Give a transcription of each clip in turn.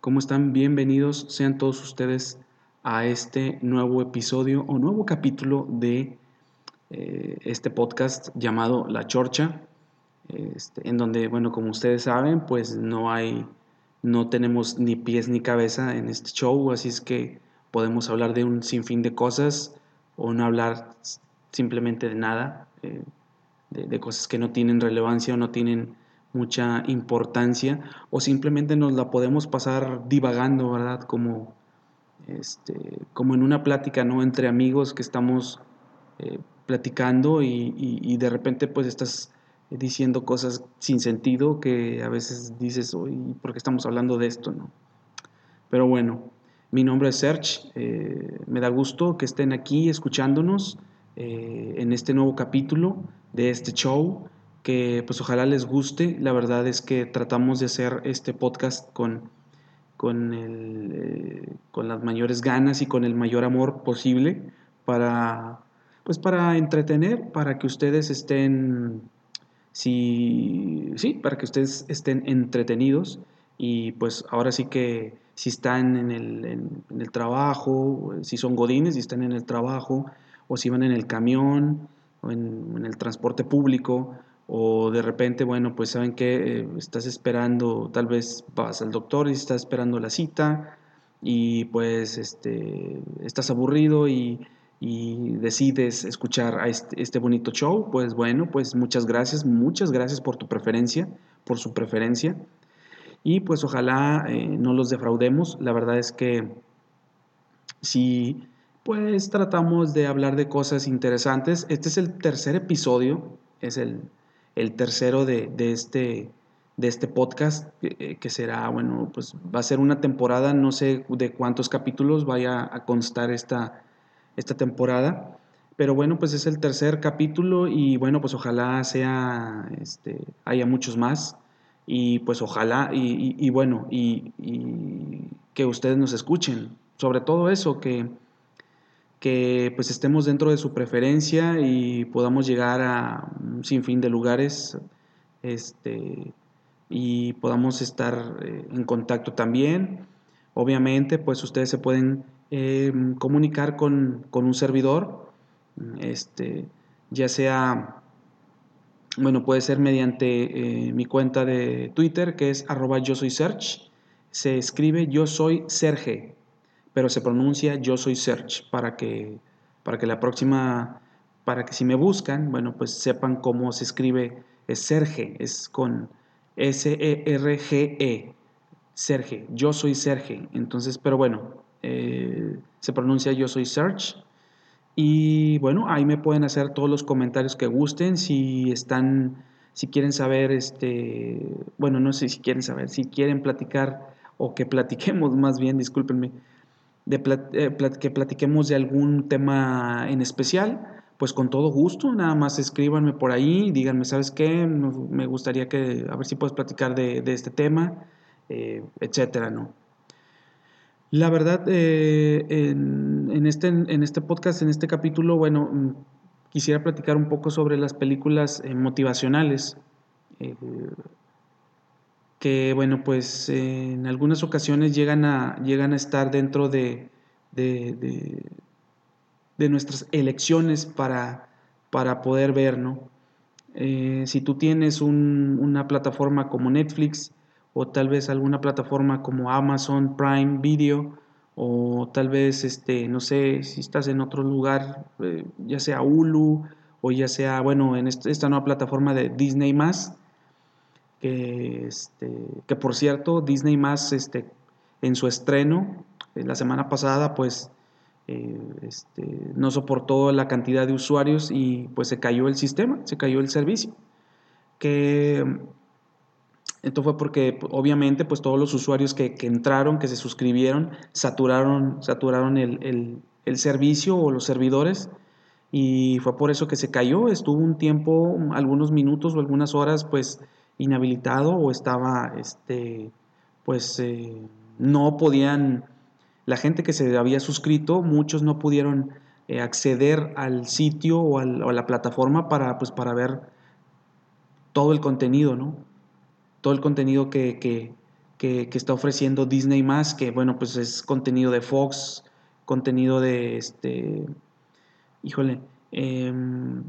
¿Cómo están? Bienvenidos sean todos ustedes a este nuevo episodio o nuevo capítulo de eh, este podcast llamado La Chorcha, este, en donde, bueno, como ustedes saben, pues no hay, no tenemos ni pies ni cabeza en este show, así es que podemos hablar de un sinfín de cosas o no hablar simplemente de nada, eh, de, de cosas que no tienen relevancia o no tienen mucha importancia o simplemente nos la podemos pasar divagando, ¿verdad? Como, este, como en una plática, ¿no? Entre amigos que estamos eh, platicando y, de repente pues estás diciendo cosas sin sentido que a veces dices, uy, ¿por qué estamos hablando de esto, no? Pero bueno, mi nombre es Serge, eh, me da gusto que estén aquí escuchándonos eh, en este nuevo capítulo de este show que pues ojalá les guste. La verdad es que tratamos de hacer este podcast con, con, el, eh, con las mayores ganas y con el mayor amor posible para, pues para entretener, para que ustedes estén, sí, sí, para que ustedes estén entretenidos y pues ahora sí que si están en el, en, el trabajo, si son godines, si están en el trabajo, o si van en el camión, o en, en el transporte público, o de repente, bueno, pues saben que eh, estás esperando, tal vez vas al doctor y estás esperando la cita y pues este, estás aburrido y, decides escuchar a este, bonito show, pues bueno, pues muchas gracias, muchas gracias por tu preferencia, por su preferencia. Y pues ojalá eh, no los defraudemos, la verdad es que si pues tratamos de hablar de cosas interesantes, este es el tercer episodio, es el el tercero de, este, de este podcast, eh, que será, bueno, pues va a ser una temporada, no sé de cuántos capítulos vaya a constar esta, esta temporada, pero bueno, pues es el tercer capítulo y bueno, pues ojalá sea, este, haya muchos más y pues ojalá, y, bueno, y, que ustedes nos escuchen, sobre todo eso, que que pues estemos dentro de su preferencia y podamos llegar a un sinfín de lugares este, y podamos estar eh, en contacto también. Obviamente, pues ustedes se pueden eh, comunicar con, un servidor, este, ya sea, bueno, puede ser mediante eh, mi cuenta de Twitter, que es arroba yo soy se escribe yo soy Serge, pero se pronuncia yo soy search para que, para que la próxima, para que si me buscan, bueno, pues sepan cómo se escribe, es Serge, es con S-E-R-G-E, e, Serge, yo soy Serge, entonces, pero bueno, eh, se pronuncia yo soy search. Y bueno, ahí me pueden hacer todos los comentarios que gusten, si están, si quieren saber, este, bueno, no sé si quieren saber, si quieren platicar o que platiquemos más bien, discúlpenme, de eh, que platiquemos de algún tema en especial, pues con todo gusto, nada más escríbanme por ahí, díganme, ¿sabes qué? Me gustaría que, a ver si puedes platicar de, este tema, eh, etcétera, ¿no? La verdad, eh, en, este, en este podcast, en este capítulo, bueno, mm, quisiera platicar un poco sobre las películas motivacionales que bueno, pues en algunas ocasiones llegan a, llegan a estar dentro de, de, nuestras elecciones para, para poder ver, ¿no? Eh, si tú tienes una plataforma como Netflix o tal vez alguna plataforma como Amazon Prime Video o tal vez, este, no sé, si estás en otro lugar, eh, ya sea Hulu o ya sea, bueno, en esta nueva plataforma de Disney más, que, este, que por cierto, Disney más este, en su estreno eh, la semana pasada, pues eh, este, no soportó la cantidad de usuarios y pues se cayó el sistema, se cayó el servicio. Que Esto fue porque obviamente pues todos los usuarios que, entraron, que se suscribieron, saturaron, saturaron el, el, servicio o los servidores y fue por eso que se cayó. Estuvo un tiempo, algunos minutos o algunas horas pues inhabilitado o estaba, este, pues eh, no podían, la gente que se había suscrito, muchos no pudieron eh, acceder al sitio o, a la plataforma para, pues, para ver todo el contenido, ¿no? Todo el contenido que, que, está ofreciendo Disney más, que bueno, pues es contenido de Fox, contenido de este, híjole, em,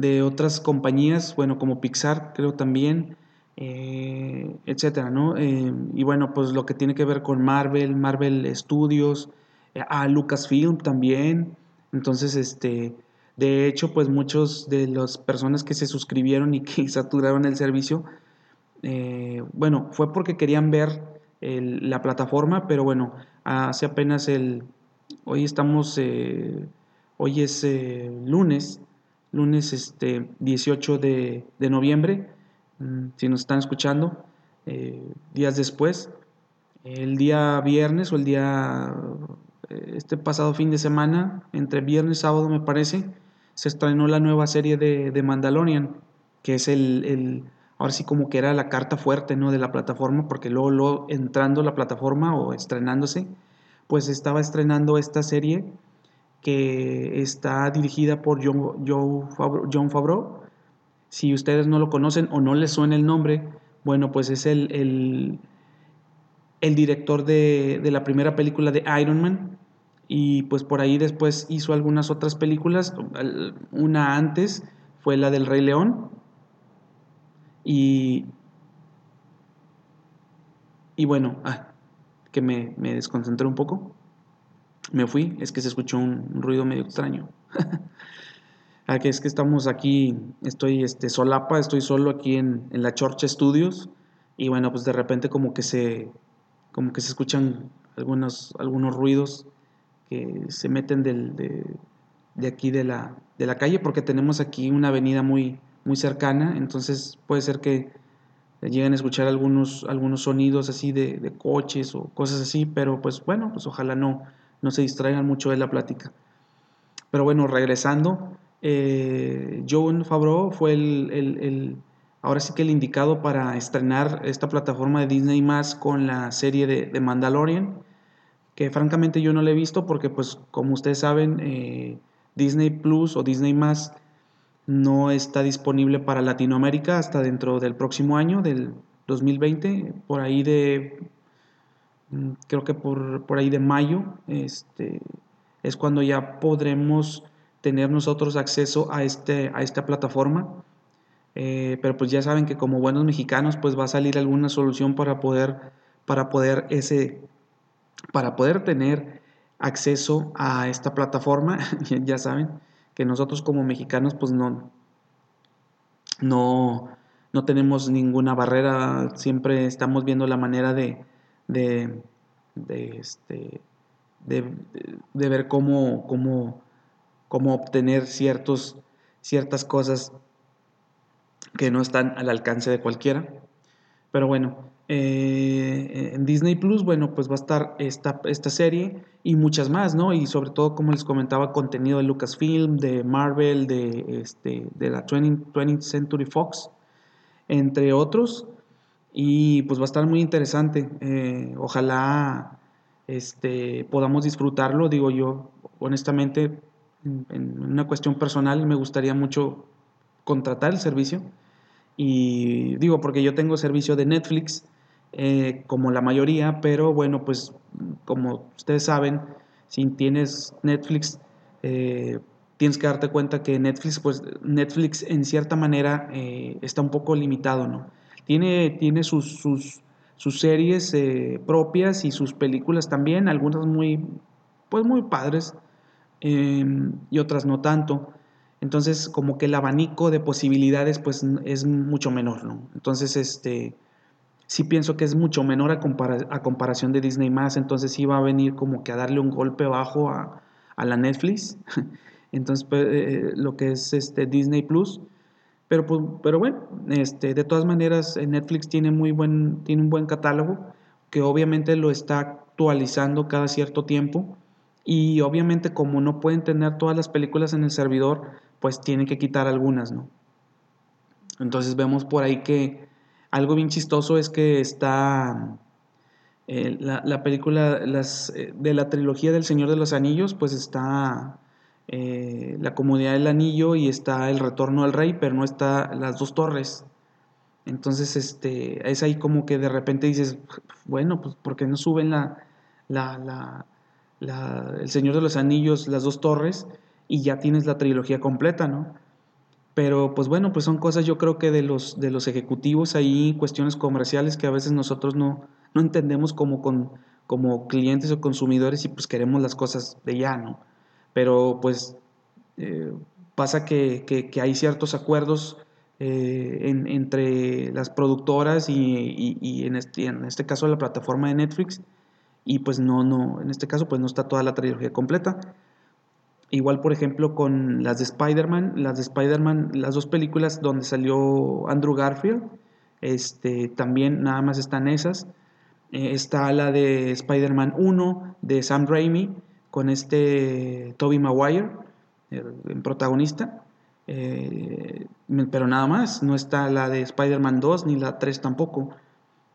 de otras compañías, bueno, como Pixar, creo también, eh, etcétera, ¿no? Em, y bueno, pues lo que tiene que ver con Marvel, Marvel Studios, eh, a Lucasfilm también. Entonces, este, de hecho, pues muchos de las personas que se suscribieron y que saturaron el servicio, eh, bueno, fue porque querían ver la plataforma, pero bueno, hace apenas el, hoy estamos, eh, hoy es lunes, lunes este, 18 de, de noviembre, mm, si nos están escuchando, días después, el día viernes o el día este pasado fin de semana, entre viernes y sábado me parece, se estrenó la nueva serie de, Mandalorian, que es el, ahora sí como que era la carta fuerte ¿no? de la plataforma, porque luego, luego entrando la plataforma o estrenándose, pues estaba estrenando esta serie que está dirigida por John, Favreau. Si ustedes no lo conocen o no les suena el nombre, bueno, pues es el, el, director de, de, la primera película de Iron Man, y pues por ahí después hizo algunas otras películas, una antes fue la del Rey León. Y, y bueno, ah, que me, me, desconcentré un poco, me fui, es que se escuchó un, ruido medio extraño. ah, que es que estamos aquí, estoy este, solapa, estoy solo aquí en, en la Chorcha Studios y bueno, pues de repente como que se, como que se escuchan algunos, algunos ruidos que se meten de, aquí de la, de la calle, porque tenemos aquí una avenida muy, muy cercana, entonces puede ser que lleguen a escuchar algunos, algunos sonidos así de, coches o cosas así, pero pues bueno, pues ojalá no, no se distraigan mucho de la plática. Pero bueno, regresando, eh, Favreau fue el, ahora sí que el indicado para estrenar esta plataforma de Disney más con la serie de, Mandalorian que francamente yo no la he visto porque pues como ustedes saben eh, Disney Plus o Disney más no está disponible para Latinoamérica hasta dentro del próximo año, del 2020, por ahí de, creo que por, ahí de mayo, este, es cuando ya podremos tener nosotros acceso a, este, a esta plataforma. Eh, pero pues ya saben que como buenos mexicanos pues va a salir alguna solución para poder, para poder ese, para poder tener acceso a esta plataforma, ya saben que nosotros como mexicanos pues no, no, no tenemos ninguna barrera, siempre estamos viendo la manera de, de, este, de, ver cómo, cómo, cómo obtener ciertos, ciertas cosas que no están al alcance de cualquiera. Pero bueno, eh, en Disney Plus, bueno, pues va a estar esta, esta serie y muchas más, ¿no? Y sobre todo, como les comentaba, contenido de Lucasfilm, de Marvel, de, este, de la 20th, Century Fox, entre otros. Y pues va a estar muy interesante. Eh, ojalá este, podamos disfrutarlo. Digo yo, honestamente, en una cuestión personal, me gustaría mucho contratar el servicio. Y digo, porque yo tengo servicio de Netflix eh, como la mayoría, pero bueno, pues como ustedes saben, si tienes Netflix, eh, tienes que darte cuenta que Netflix, pues Netflix en cierta manera está un poco limitado, ¿no? Tiene, tiene sus, sus, series propias y sus películas también, algunas muy, pues muy padres em, y otras no tanto. Entonces, como que el abanico de posibilidades, pues es mucho menor, ¿no? Entonces, este sí pienso que es mucho menor a, a comparación de Disney más, entonces sí va a venir como que a darle un golpe bajo a, la Netflix. entonces, pues, eh, lo que es este Disney Plus, Pero, pues, pero bueno, este, de todas maneras, Netflix tiene, muy buen, tiene un buen catálogo que obviamente lo está actualizando cada cierto tiempo y obviamente como no pueden tener todas las películas en el servidor, pues tienen que quitar algunas, ¿no? Entonces vemos por ahí que algo bien chistoso es que está eh, la, película las, eh, de la trilogía del Señor de los Anillos, pues está eh, la Comunidad del Anillo y está el Retorno al Rey, pero no está las dos torres. Entonces, este, es ahí como que de repente dices, bueno, pues porque no suben la, la, la, el Señor de los Anillos, las dos torres, y ya tienes la trilogía completa, ¿no? Pero pues bueno, pues son cosas yo creo que de los, de los ejecutivos ahí, cuestiones comerciales que a veces nosotros no, no entendemos como, con, como clientes o consumidores y pues queremos las cosas de ya, ¿no? Pero pues eh, pasa que, que, hay ciertos acuerdos eh, entre las productoras y, y, en, este, en este caso la plataforma de Netflix y pues no, no, en este caso pues no está toda la trilogía completa. Igual, por ejemplo, con las de Spider-Man, las de Spider-Man, las dos películas donde salió Andrew Garfield, este, también nada más están esas. Eh, está la de Spider-Man 1 de Sam Raimi con este Toby Maguire, el, protagonista. Eh, pero nada más, no está la de Spider-Man 2 ni la 3 tampoco.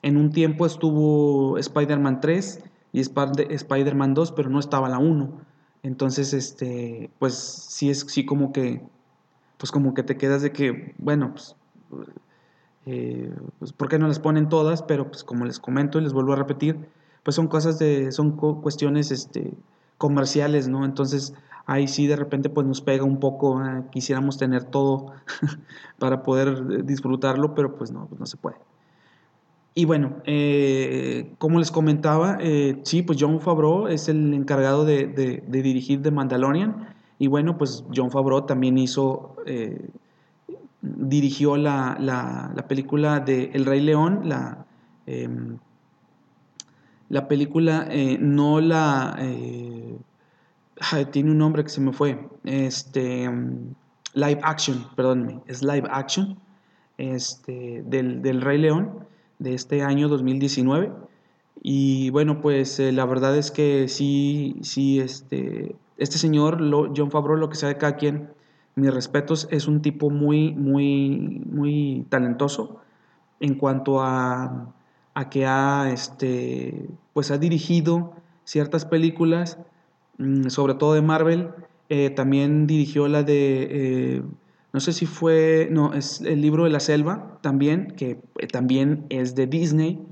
En un tiempo estuvo Spider-Man 3 y Spider-Man 2, pero no estaba la 1. Entonces, este, pues sí es sí como que, pues como que te quedas de que, bueno, pues eh, pues, ¿por qué no las ponen todas? Pero pues como les comento y les vuelvo a repetir, pues son cosas de, son cuestiones este, comerciales, ¿no? Entonces ahí sí de repente pues nos pega un poco, ah, quisiéramos tener todo para poder eh, disfrutarlo, pero pues no, pues no se puede. Y bueno, eh, como les comentaba, sí, pues John Favreau es el encargado de, de, dirigir The Mandalorian. Y bueno, pues John Favreau también hizo dirigió la, la, película de El Rey León, la, em, la película eh, no la... Eh, tiene un nombre que se me fue. Este, em, live action, perdónenme, es live action este, del, Rey León de este año 2019. Y bueno, pues eh, la verdad es que sí, sí, este, este señor, John Favreau, lo que sabe cada quien, mis respetos, es un tipo muy, muy, muy talentoso en cuanto a, a que ha, este, pues ha dirigido ciertas películas, mm, sobre todo de Marvel. Eh, también dirigió la de, eh, no sé si fue, no, es el libro de la selva, también, que eh, también es de Disney.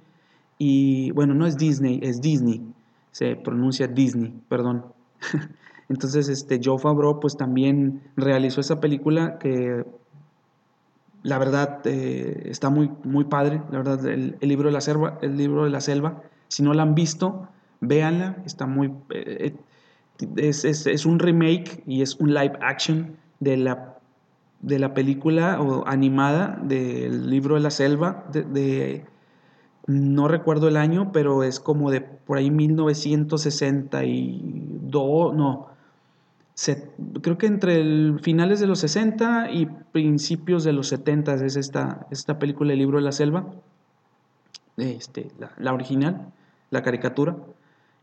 Y bueno, no es Disney, es Disney. Se pronuncia Disney, perdón. Entonces, este, Joe Favreau pues también realizó esa película que la verdad eh, está muy, muy padre, la verdad, el, libro de la selva, el libro de la selva, si no la han visto, véanla, está muy, eh, es, un remake y es un live action de la, de la película o animada del libro de la selva, de, no recuerdo el año, pero es como de por ahí 1962, no, creo que entre finales de los 60 y principios de los 70 es esta, esta película El libro de la selva, este, la, original, la caricatura,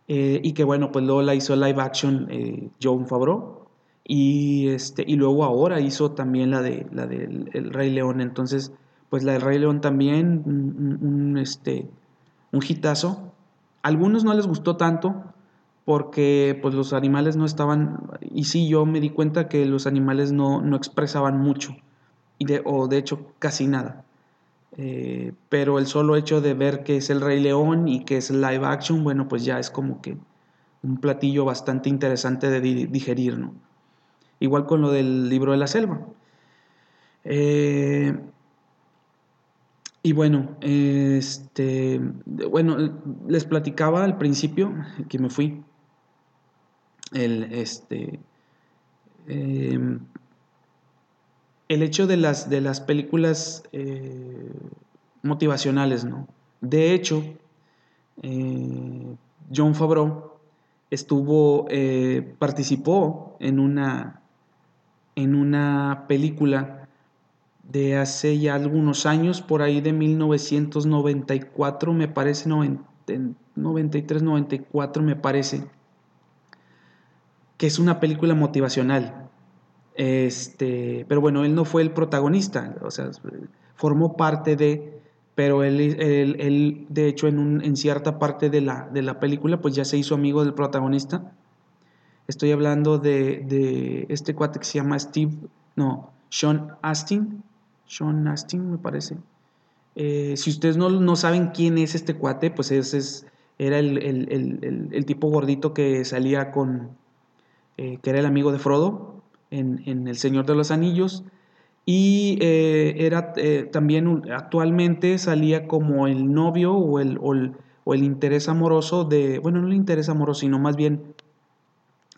eh, y que bueno, pues luego la hizo live action eh, John Favreau, y, este, y luego ahora hizo también la de la del el Rey León, entonces pues la del Rey León también, un, un, este, un hitazo, algunos no les gustó tanto, porque pues los animales no estaban, y sí, yo me di cuenta que los animales no, expresaban mucho, y o de hecho casi nada. Eh, pero el solo hecho de ver que es el Rey León y que es live action, bueno, pues ya es como que un platillo bastante interesante de digerir, ¿no? Igual con lo del libro de la selva. Eh, y bueno, este, bueno, les platicaba al principio que me fui el, este, em, el hecho de las, de las películas eh, motivacionales, ¿no? De hecho, eh, John Favreau estuvo, eh, participó en una, en una película de hace ya algunos años, por ahí de 1994, me parece, 93, 94, me parece, que es una película motivacional. Este, pero bueno, él no fue el protagonista, o sea, formó parte de, pero él, él, de hecho, en, un, en cierta parte de la, de la, película, pues ya se hizo amigo del protagonista. Estoy hablando de, de este cuate que se llama Steve, no, Sean Astin, Sean Astin me parece. Eh, si ustedes no, no, saben quién es este cuate, pues ese es, era el, el, el, tipo gordito que salía con, eh, que era el amigo de Frodo en, en, El Señor de los Anillos. Y eh, era también actualmente salía como el novio o el, o el interés amoroso de, bueno, no el interés amoroso, sino más bien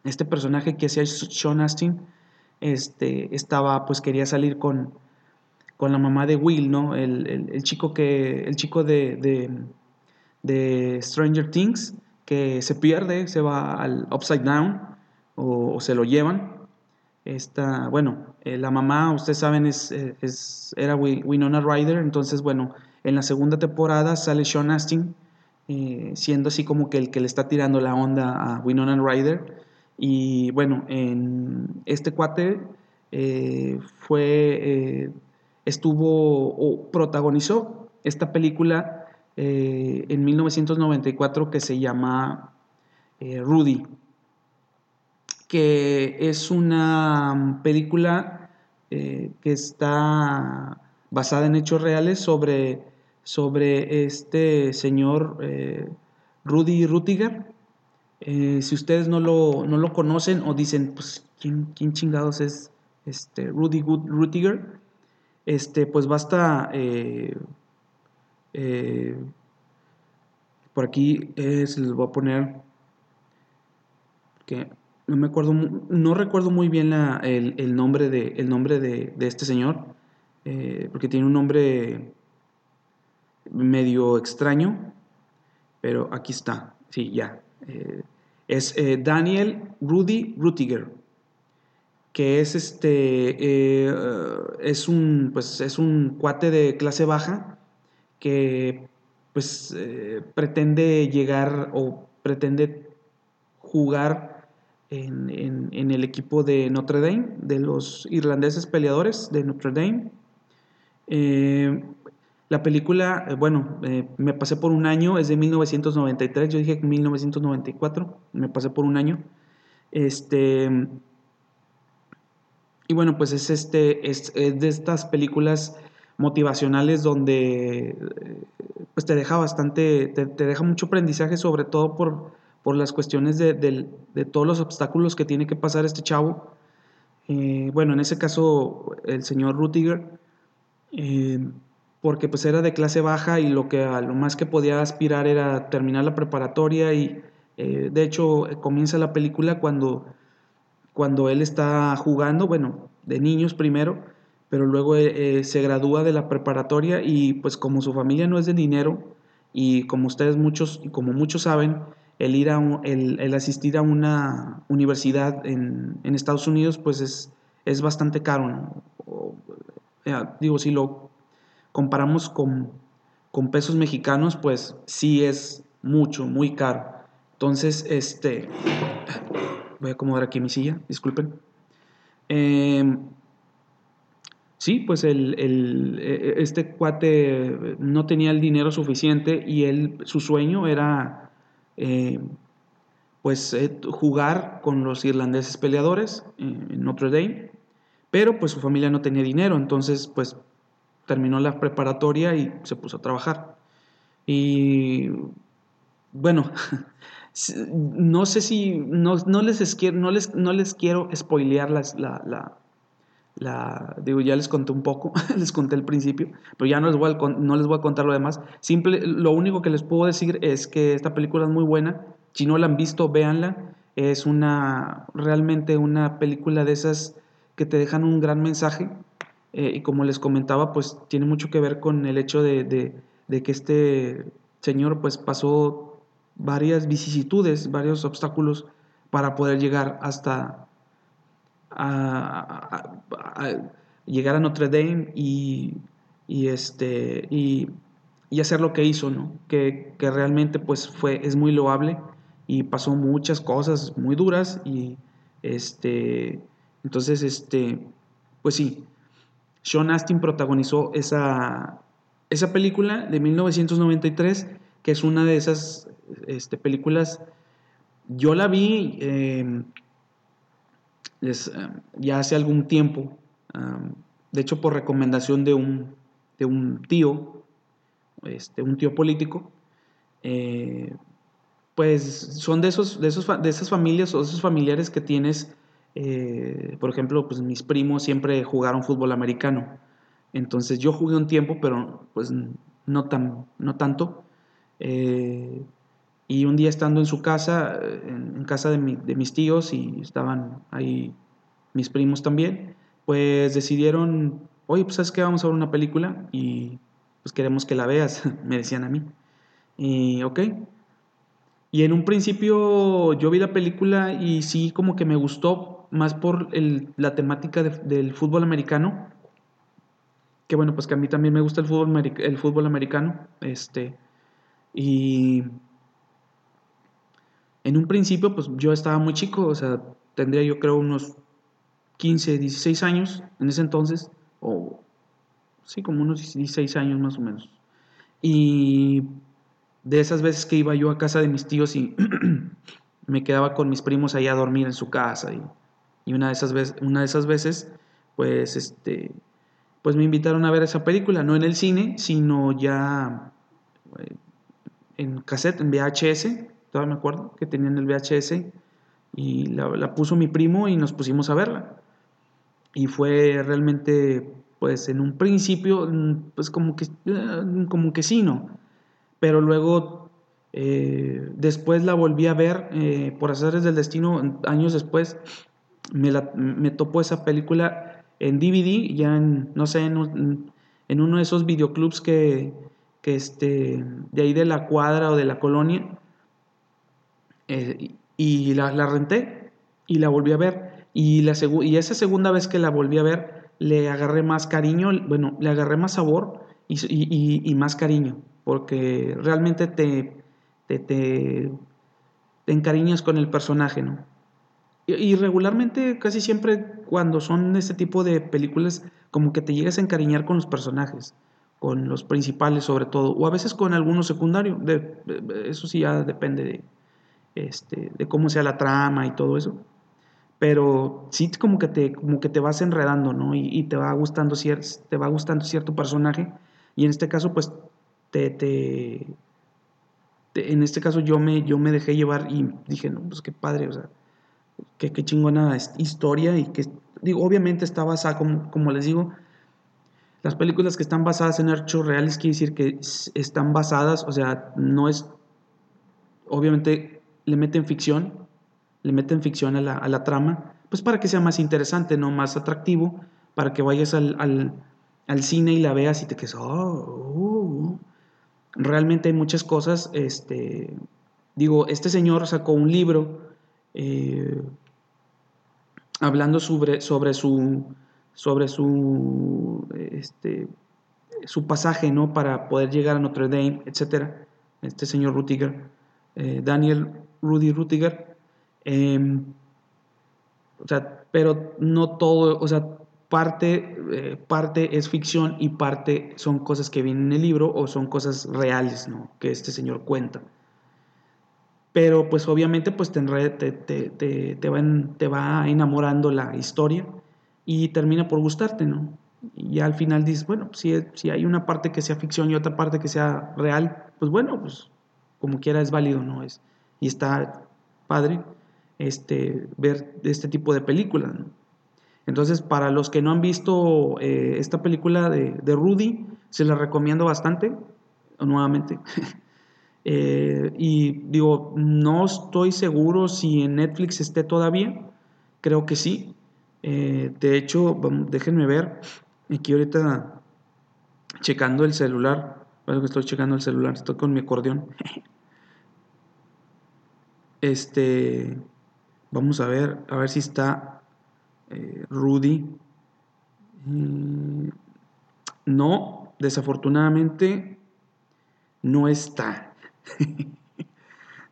este personaje que hacía Sean Astin, este, estaba, pues quería salir con, con la mamá de Will, ¿no? El, chico, que, el chico de, de, Stranger Things que se pierde, se va al Upside Down o, se lo llevan. Esta, bueno, eh, la mamá, ustedes saben, es, es, era Winona Ryder, entonces, bueno, en la segunda temporada sale Sean Astin, eh, siendo así como que el que le está tirando la onda a Winona Ryder. Y bueno, en este cuate eh, fue estuvo o protagonizó esta película eh, en 1994 que se llama eh, Rudy, que es una película eh, que está basada en hechos reales sobre, sobre este señor Rudy Rutiger. si ustedes no lo, no lo, conocen o dicen, pues, ¿quién, quién chingados es este Rudy Rutiger? este, pues basta, eh, eh, por aquí les voy a poner, que no me acuerdo, no recuerdo muy bien el, nombre, de, el nombre de, este señor, eh, porque tiene un nombre medio extraño, pero aquí está, sí, ya. es Daniel Rudy Rutiger que es este eh, es un pues es un cuate de clase baja que pues eh, pretende llegar o pretende jugar en, el equipo de Notre Dame, de los irlandeses peleadores de Notre Dame. Eh, la película, bueno, me pasé por un año, es de 1993, yo dije 1994, me pasé por un año. Este, y bueno, pues es, este, es, de estas películas motivacionales donde eh, pues te deja bastante, te, deja mucho aprendizaje, sobre todo por, por las cuestiones de, todos los obstáculos que tiene que pasar este chavo. Eh, bueno, en ese caso, el señor Rutiger, eh, porque pues era de clase baja y lo, que, a lo más que podía aspirar era terminar la preparatoria y de hecho comienza la película cuando cuando él está jugando, bueno, de niños primero, pero luego eh, eh, se gradúa de la preparatoria y pues como su familia no es de dinero y como ustedes muchos, como muchos saben, el ir a el, asistir a una universidad en, Estados Unidos pues es, es bastante caro, eh, digo, si lo comparamos con, con pesos mexicanos, pues sí es mucho, muy caro. Entonces, este, Voy a acomodar aquí mi silla, disculpen. Em, sí, pues el, e, este cuate no tenía el dinero suficiente y él, su sueño era eh, pues eh, jugar con los irlandeses peleadores en Notre Dame, pero pues su familia no tenía dinero, entonces pues terminó la preparatoria y se puso a trabajar. Y bueno, no sé si, no, les, quiero, no, les, no les quiero spoilear la, la, digo, ya les conté un poco, les conté el principio, pero ya no les, voy a, no les voy a contar lo demás. Simple, lo único que les puedo decir es que esta película es muy buena. Si no la han visto, véanla. Es una, realmente una película de esas que te dejan un gran mensaje. Eh, y como les comentaba, pues tiene mucho que ver con el hecho de, de, de que este señor pues pasó varias vicisitudes, varios obstáculos para poder llegar hasta a, llegar a Notre Dame y, y este, y, y, hacer lo que hizo, ¿no? Que, que, realmente pues fue, es muy loable y pasó muchas cosas muy duras y este, entonces, este, pues sí, Sean Astin protagonizó esa, esa película de 1993, que es una de esas este, películas, yo la vi eh, ya hace algún tiempo, de hecho por recomendación de un, de un tío, este, un tío político, eh, pues son de, esos, de, esos, de esas familias o esos familiares que tienes, eh, por ejemplo, pues mis primos siempre jugaron fútbol americano. Entonces yo jugué un tiempo, pero pues no, tan, no tanto. Eh, y un día estando en su casa, en, casa de, de, mis tíos, y estaban ahí mis primos también, pues decidieron, oye, pues sabes que vamos a ver una película y pues queremos que la veas, me decían a mí. Y ok. Y en un principio yo vi la película y sí como que me gustó más por la temática del fútbol americano. Que bueno, pues que a mí también me gusta el fútbol, el fútbol americano. Este, y en un principio pues yo estaba muy chico, o sea, tendría yo creo unos 15, 16 años en ese entonces, o sí, como unos 16 años más o menos. Y de esas veces que iba yo a casa de mis tíos y me quedaba con mis primos ahí a dormir en su casa. Y, y, una, de esas veces, una de esas veces, pues, este, pues me invitaron a ver esa película, no en el cine, sino ya eh, en cassette, en VHS, todavía me acuerdo que tenían el VHS y la, puso mi primo y nos pusimos a verla y fue realmente, pues en un principio, mm, pues como que, eh, como que sí, ¿no? Pero luego, eh, después la volví a ver, eh, por hacerles del destino, años después, me, la, topó esa película en DVD, ya en, no sé, en, en uno de esos videoclubs que, que este, de ahí de la cuadra o de la colonia, y la, la renté y la volví a ver. Y, la y esa segunda vez que la volví a ver, le agarré más cariño, bueno, le agarré más sabor y, más cariño, porque realmente te, te, te, encariñas con el personaje, ¿no? Y, regularmente, casi siempre, cuando son este tipo de películas, como que te llegas a encariñar con los personajes, con los principales sobre todo, o a veces con algunos secundarios, eso sí ya depende de, este, de cómo sea la trama y todo eso pero sí como que te, como que te vas enredando, ¿no? Y, te, va gustando te va gustando cierto personaje, y en este caso, pues, te, te, en este caso yo me, yo me dejé llevar y dije, no, pues qué padre, o sea, qué, qué chingona historia, y que, digo, obviamente está basada, como, como les digo, las películas que están basadas en hechos reales quiere decir que están basadas, o sea, no es, obviamente le meten ficción, le meten ficción a la, trama, pues para que sea más interesante, ¿no? Más atractivo, para que vayas al, cine y la veas y te quedes, oh, uh". realmente hay muchas cosas, este, digo, este señor sacó un libro eh, hablando sobre, sobre su, sobre su, este, su pasaje, ¿no? Para poder llegar a Notre Dame, etcétera. Este señor Rutiger, eh, Daniel Rudy Rutiger, Em, o sea, pero no todo, o sea, parte, eh, parte es ficción y parte son cosas que vienen en el libro o son cosas reales, ¿no? Que este señor cuenta. Pero pues obviamente pues te, te, te, te, va, te va enamorando la historia y termina por gustarte, ¿no? Y al final dices, bueno, si, si hay una parte que sea ficción y otra parte que sea real, pues bueno, pues como quiera es válido, ¿no? Es, y está padre este, ver este tipo de películas. Entonces, para los que no han visto eh, esta película de, Rudy, se la recomiendo bastante, nuevamente. Eh, y digo, no estoy seguro si en Netflix esté todavía, creo que sí. Eh, de hecho, déjenme ver, aquí ahorita checando el celular, que estoy checando el celular, estoy con mi acordeón. Este, Vamos a ver, a ver si está eh, Rudy Mm, no, desafortunadamente no está.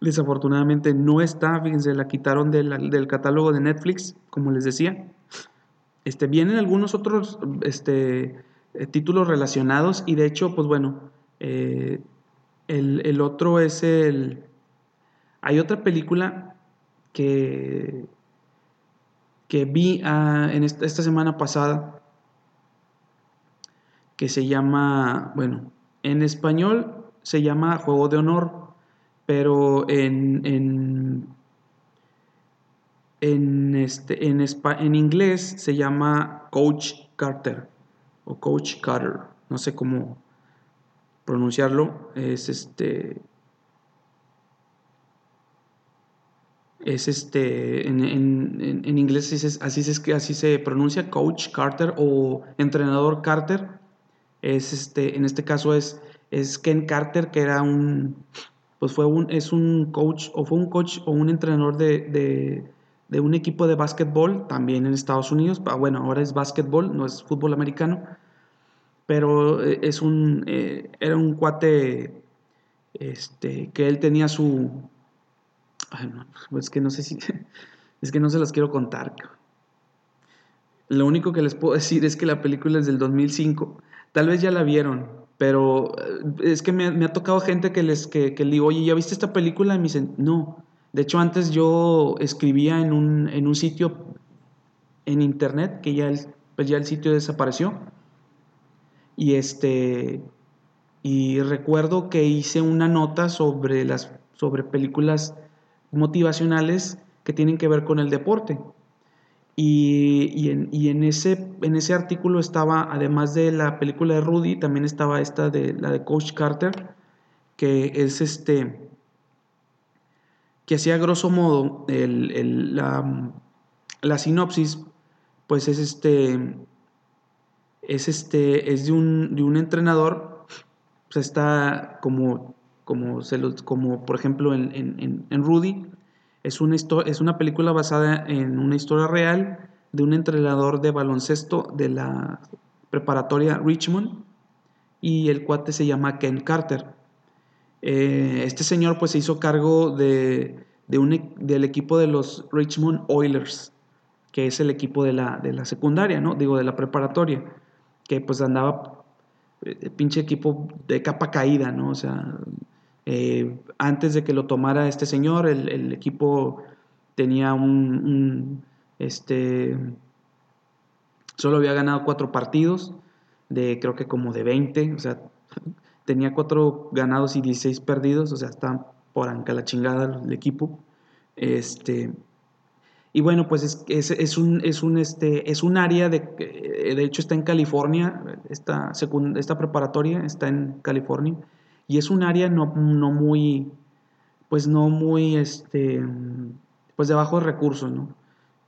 desafortunadamente no está, fíjense, la quitaron del, catálogo de Netflix, como les decía. Este, vienen algunos otros este, eh, títulos relacionados y de hecho, pues bueno, eh, el, otro es el... Hay otra película que, que vi ah, en esta, semana pasada que se llama, bueno, en español se llama Juego de Honor, pero en, en, en, este, en, en inglés se llama Coach Carter o Coach Carter, no sé cómo pronunciarlo, es este es este, en, en, inglés así, es, así se pronuncia, Coach Carter o Entrenador Carter. Es este, en este caso es, es Ken Carter, que era un, pues fue un, es un coach, o fue un coach o un entrenador de, de, un equipo de básquetbol, también en Estados Unidos. Ah, bueno, ahora es básquetbol, no es fútbol americano. Pero eh, es un, eh, era un cuate este, que él tenía su, pues es que no sé si. Es que no se las quiero contar. Lo único que les puedo decir es que la película es del 2005. Tal vez ya la vieron, pero eh, es que me, ha tocado gente que les que, que le digo, oye, ¿ya viste esta película? Y me dicen, no. De hecho, antes yo escribía en un, en un sitio en internet, que ya el, pues ya el sitio desapareció. Y este. Y recuerdo que hice una nota sobre las sobre películas motivacionales que tienen que ver con el deporte. Y, en, ese, en ese artículo estaba, además de la película de Rudy, también estaba esta de la de Coach Carter, que es este, que hacía grosso modo la, la, sinopsis, pues es este, es este, es de un, de un entrenador, pues está como como, por ejemplo en, Rudy. Es una, es una película basada en una historia real de un entrenador de baloncesto de la preparatoria Richmond y el cuate se llama Ken Carter. Eh, este señor pues se hizo cargo de, un, e, del equipo de los Richmond Oilers, que es el equipo de la, de la secundaria, ¿no? Digo, de la preparatoria, que pues andaba eh, pinche equipo de capa caída, ¿no? O sea, eh, antes de que lo tomara este señor, el, equipo tenía un, este, solo había ganado cuatro partidos, de creo que como de 20, o sea, tenía cuatro ganados y 16 perdidos, o sea, está por anca la chingada el equipo. Este, y bueno, pues es, es, un, es, un, este, es un área, de, de hecho está en California, esta, esta preparatoria está en California, y es un área no, muy, pues no muy, este, pues de bajos recursos, ¿no?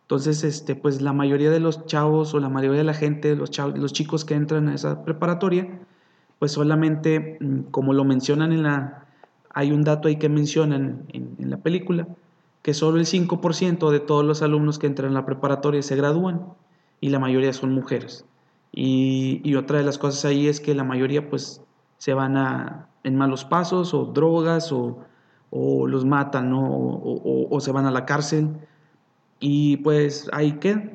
Entonces, este, pues la mayoría de los chavos o la mayoría de la gente, los, chavos, los chicos que entran a esa preparatoria, pues solamente, mm, como lo mencionan en la, hay un dato ahí que mencionan en, la película, que solo el 5% de todos los alumnos que entran a la preparatoria se gradúan y la mayoría son mujeres. Y, y otra de las cosas ahí es que la mayoría pues se van a, en malos pasos o drogas o, los matan o, se van a la cárcel y pues ahí queda.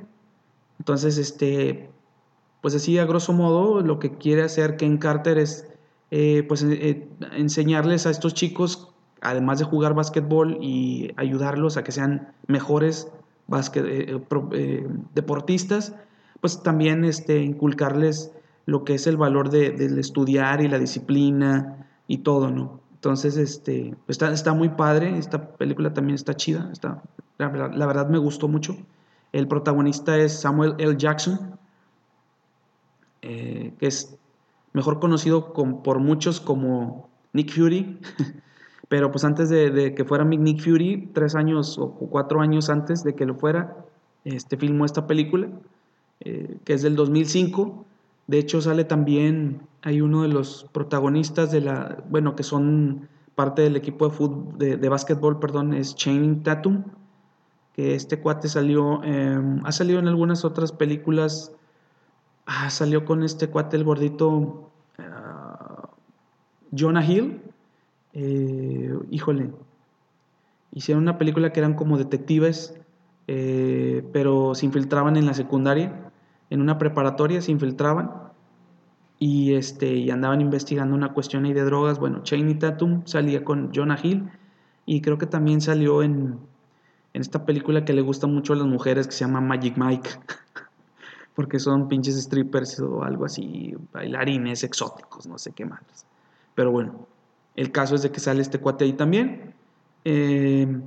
Entonces, este, pues así a grosso modo lo que quiere hacer Ken Carter es eh, pues eh, enseñarles a estos chicos, además de jugar básquetbol y ayudarlos a que sean mejores eh, deportistas, pues también este, inculcarles lo que es el valor de, del estudiar y la disciplina, y todo, ¿no? Entonces, este, está, está muy padre, esta película también está chida, está, la, verdad, me gustó mucho. El protagonista es Samuel L. Jackson, eh, que es mejor conocido por muchos como Nick Fury, pero pues antes de, que fuera Nick Fury, tres años o cuatro años antes de que lo fuera, este, filmó esta película, eh, que es del 2005, de hecho, sale también, hay uno de los protagonistas de la, bueno, que son parte del equipo de fútbol, de, básquetbol, perdón, es Channing Tatum, que este cuate salió, em, ha salido en algunas otras películas, Ah, salió con este cuate, el gordito ah, Jonah Hill. Eh, híjole. Hicieron una película que eran como detectives, eh, pero se infiltraban en la secundaria, en una preparatoria se infiltraban y, este, y andaban investigando una cuestión ahí de drogas. Bueno, Cheney Tatum salía con Jonah Hill y creo que también salió en, en esta película que le gusta mucho a las mujeres que se llama Magic Mike. porque son pinches strippers o algo así, bailarines exóticos, no sé qué más. Pero bueno, el caso es de que sale este cuate ahí también. Eh,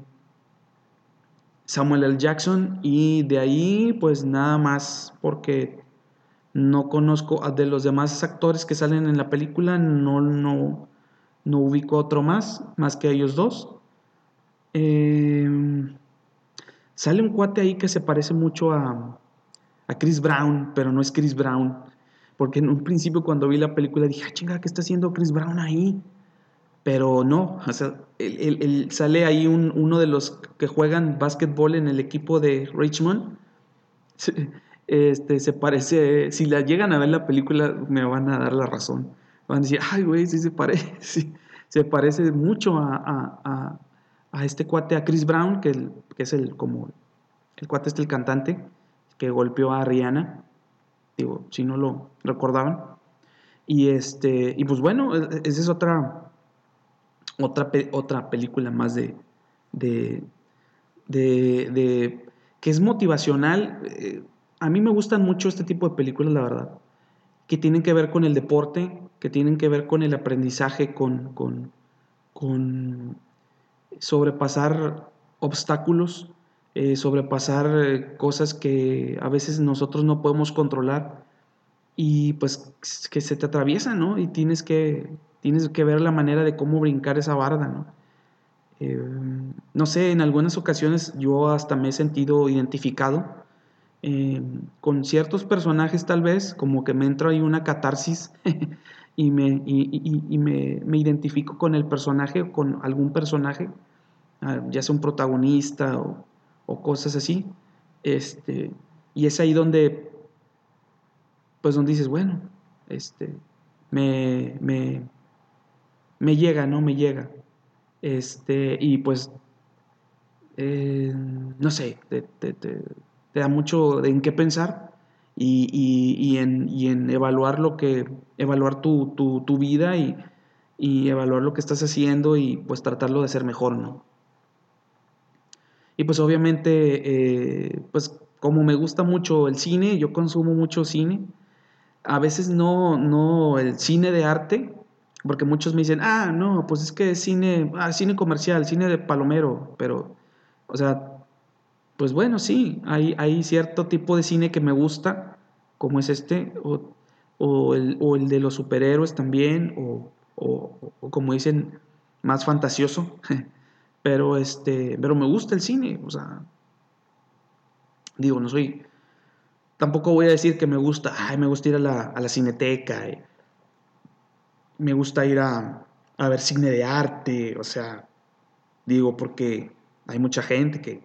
Samuel L. Jackson y de ahí pues nada más porque no conozco de los demás actores que salen en la película, no, no, no ubico otro más, más que ellos dos. Eh, sale un cuate ahí que se parece mucho a, a Chris Brown, pero no es Chris Brown. Porque en un principio cuando vi la película dije, ah, chinga, ¿qué está haciendo Chris Brown ahí? Pero no, o sea, él, sale ahí uno de los que juegan básquetbol en el equipo de Richmond. Este, se parece, si la llegan a ver la película me van a dar la razón. Van a decir, ay, güey, sí se parece, se parece mucho a, este cuate, a Chris Brown, que, es el, como, el cuate este, el cantante que golpeó a Rihanna, digo, si no lo recordaban. Y este, y pues bueno, e, e, esa es otra, otra, otra película más de, de, de, que es motivacional. Eh, a mí me gustan mucho este tipo de películas, la verdad, que tienen que ver con el deporte, que tienen que ver con el aprendizaje, con, con, con sobrepasar obstáculos, eh, sobrepasar eh, cosas que a veces nosotros no podemos controlar y pues que se te atraviesan, ¿no? Y tienes que, tienes que ver la manera de cómo brincar esa barda, ¿no? Eh, no sé, en algunas ocasiones yo hasta me he sentido identificado con ciertos personajes tal vez, como que me entra ahí una catarsis y, me, y, me, me, identifico con el personaje o con algún personaje, ah, ya sea un protagonista o, o cosas así. Este, y es ahí donde, pues donde dices, bueno, este, me, me, me llega, ¿no? Me llega. Este, y pues, eh, no sé, te, da mucho en qué pensar y, y, en, y, en, evaluar lo que, evaluar tu, tu, tu vida y, y evaluar lo que estás haciendo y pues tratarlo de hacer mejor, ¿no? Y pues obviamente, eh, pues como me gusta mucho el cine, yo consumo mucho cine, a veces no, no el cine de arte, porque muchos me dicen, ah, no, pues es que es cine, ah, cine comercial, cine de palomero, pero, o sea, pues bueno, sí, hay, hay cierto tipo de cine que me gusta, como es este, o, el, de los superhéroes también, o, o como dicen, más fantasioso. Pero este, pero me gusta el cine, o sea, digo, no soy, tampoco voy a decir que me gusta, ay, me gusta ir a la, a la cineteca, me gusta ir a, a, ver cine de arte, o sea, digo, porque hay mucha gente que,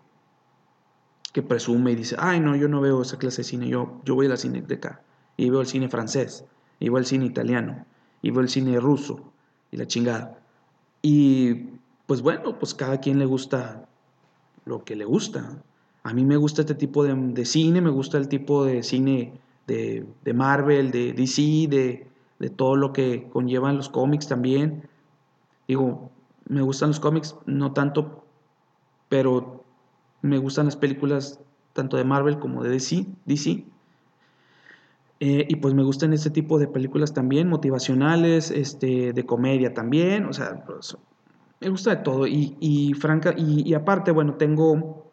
que presume y dice, ay, no, yo no veo esa clase de cine, yo, yo voy a la cineteca y veo el cine francés, y veo el cine italiano, y veo el cine ruso, y la chingada. Y pues bueno, pues cada quien le gusta lo que le gusta. A mí me gusta este tipo de, cine, me gusta el tipo de cine de, Marvel, de DC, de, de, todo lo que conllevan los cómics también. Digo, me gustan los cómics, no tanto, pero me gustan las películas tanto de Marvel como de DC. Eh, y pues me gustan este tipo de películas también, motivacionales, este, de comedia también. O sea, pues, me gusta de todo y, franca, y, aparte, bueno, tengo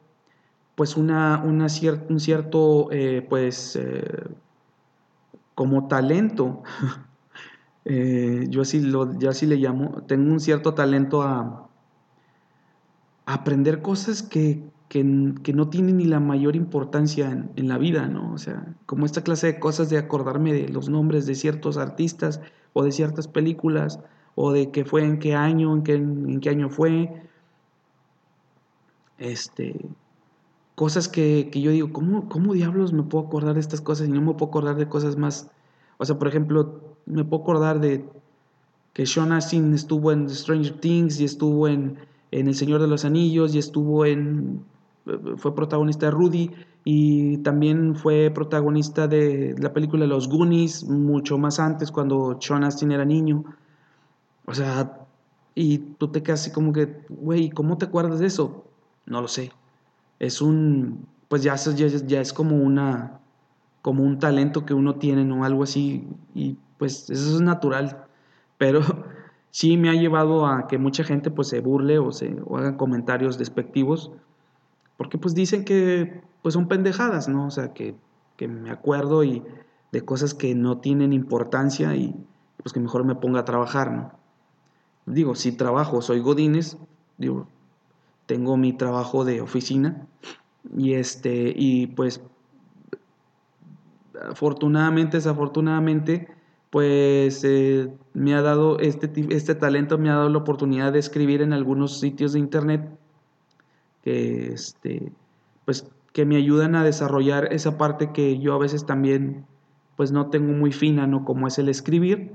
pues una, una un cierto, eh, pues, eh, como talento, eh, yo así, lo, yo así le llamo, tengo un cierto talento a, aprender cosas que, que, no tienen ni la mayor importancia en, en, la vida, ¿no? O sea, como esta clase de cosas de acordarme de los nombres de ciertos artistas o de ciertas películas, o de qué fue en qué año, en qué, en qué año fue. Este, cosas que, yo digo, ¿cómo, ¿cómo diablos me puedo acordar de estas cosas y no me puedo acordar de cosas más? O sea, por ejemplo, me puedo acordar de que Sean Astin estuvo en Stranger Things y estuvo en, en El Señor de los Anillos y estuvo en... fue protagonista de Rudy y también fue protagonista de la película Los Goonies mucho más antes cuando Sean Astin era niño. O sea, y tú te quedas así como que, güey, ¿cómo te acuerdas de eso? No lo sé. Es un, pues ya, ya, ya es como una, como un talento que uno tiene, ¿no? Algo así, y pues eso es natural. Pero sí me ha llevado a que mucha gente pues se burle o, se, o haga comentarios despectivos, porque pues dicen que pues son pendejadas, ¿no? O sea, que, que me acuerdo y de cosas que no tienen importancia y pues que mejor me ponga a trabajar, ¿no? digo, si trabajo, soy Godínez, digo, tengo mi trabajo de oficina y este, y pues afortunadamente, desafortunadamente, pues eh, me ha dado este, este talento, me ha dado la oportunidad de escribir en algunos sitios de internet que, este, pues, que me ayudan a desarrollar esa parte que yo a veces también pues no tengo muy fina, ¿no? Como es el escribir.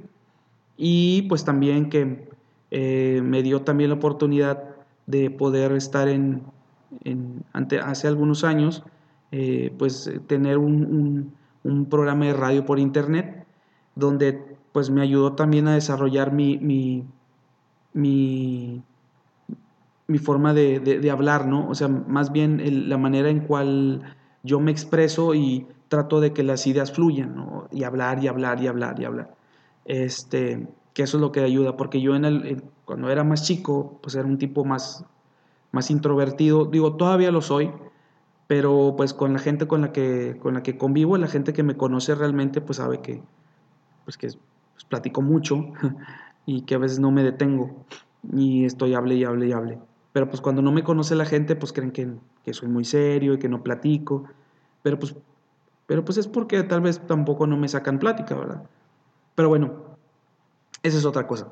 Y pues también que eh, me dio también la oportunidad de poder estar en, ante, hace algunos años, eh, pues tener un, programa de radio por internet, donde pues me ayudó también a desarrollar mi, mi, mi, forma de, hablar, ¿no? O sea, más bien la manera en cual yo me expreso y trato de que las ideas fluyan, ¿no? Y hablar y hablar y hablar y hablar. Este, que eso es lo que ayuda, porque yo en el, cuando era más chico, pues era un tipo más, más introvertido, digo, todavía lo soy, pero pues con la gente con la que, con la que convivo, la gente que me conoce realmente, pues sabe que, pues que pues, platico mucho y que a veces no me detengo y estoy hable y hable y hable. Pero pues cuando no me conoce la gente, pues creen que, que soy muy serio y que no platico, pero pues, pero pues es porque tal vez tampoco no me sacan plática, ¿verdad? Pero bueno, esa es otra cosa.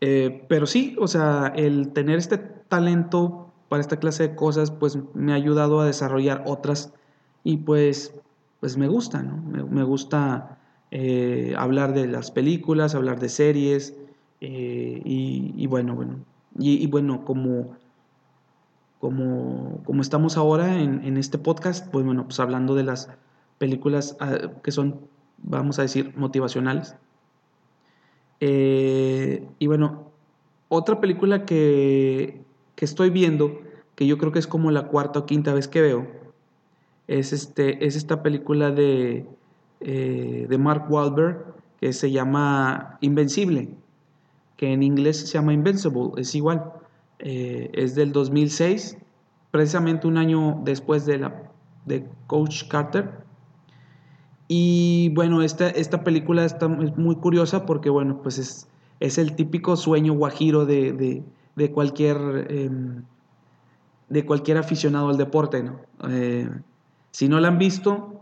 Eh, pero sí, o sea, el tener este talento para esta clase de cosas, pues me ha ayudado a desarrollar otras y pues, pues me gusta, ¿no? Me, gusta eh, hablar de las películas, hablar de series eh, y, bueno, bueno, y, bueno, como, como, como estamos ahora en, este podcast, pues bueno, pues hablando de las películas ah, que son, vamos a decir, motivacionales. Eh, y bueno, otra película que, estoy viendo, que yo creo que es como la cuarta o quinta vez que veo, es, este, es esta película de, eh, de Mark Wahlberg que se llama Invencible, que en inglés se llama Invincible, es igual. Eh, es del 2006, precisamente un año después de, la, de Coach Carter. Y bueno, esta, esta película está muy curiosa porque, bueno, pues es, es el típico sueño guajiro de, de, cualquier, em, de cualquier aficionado al deporte, ¿no? Eh, si no la han visto,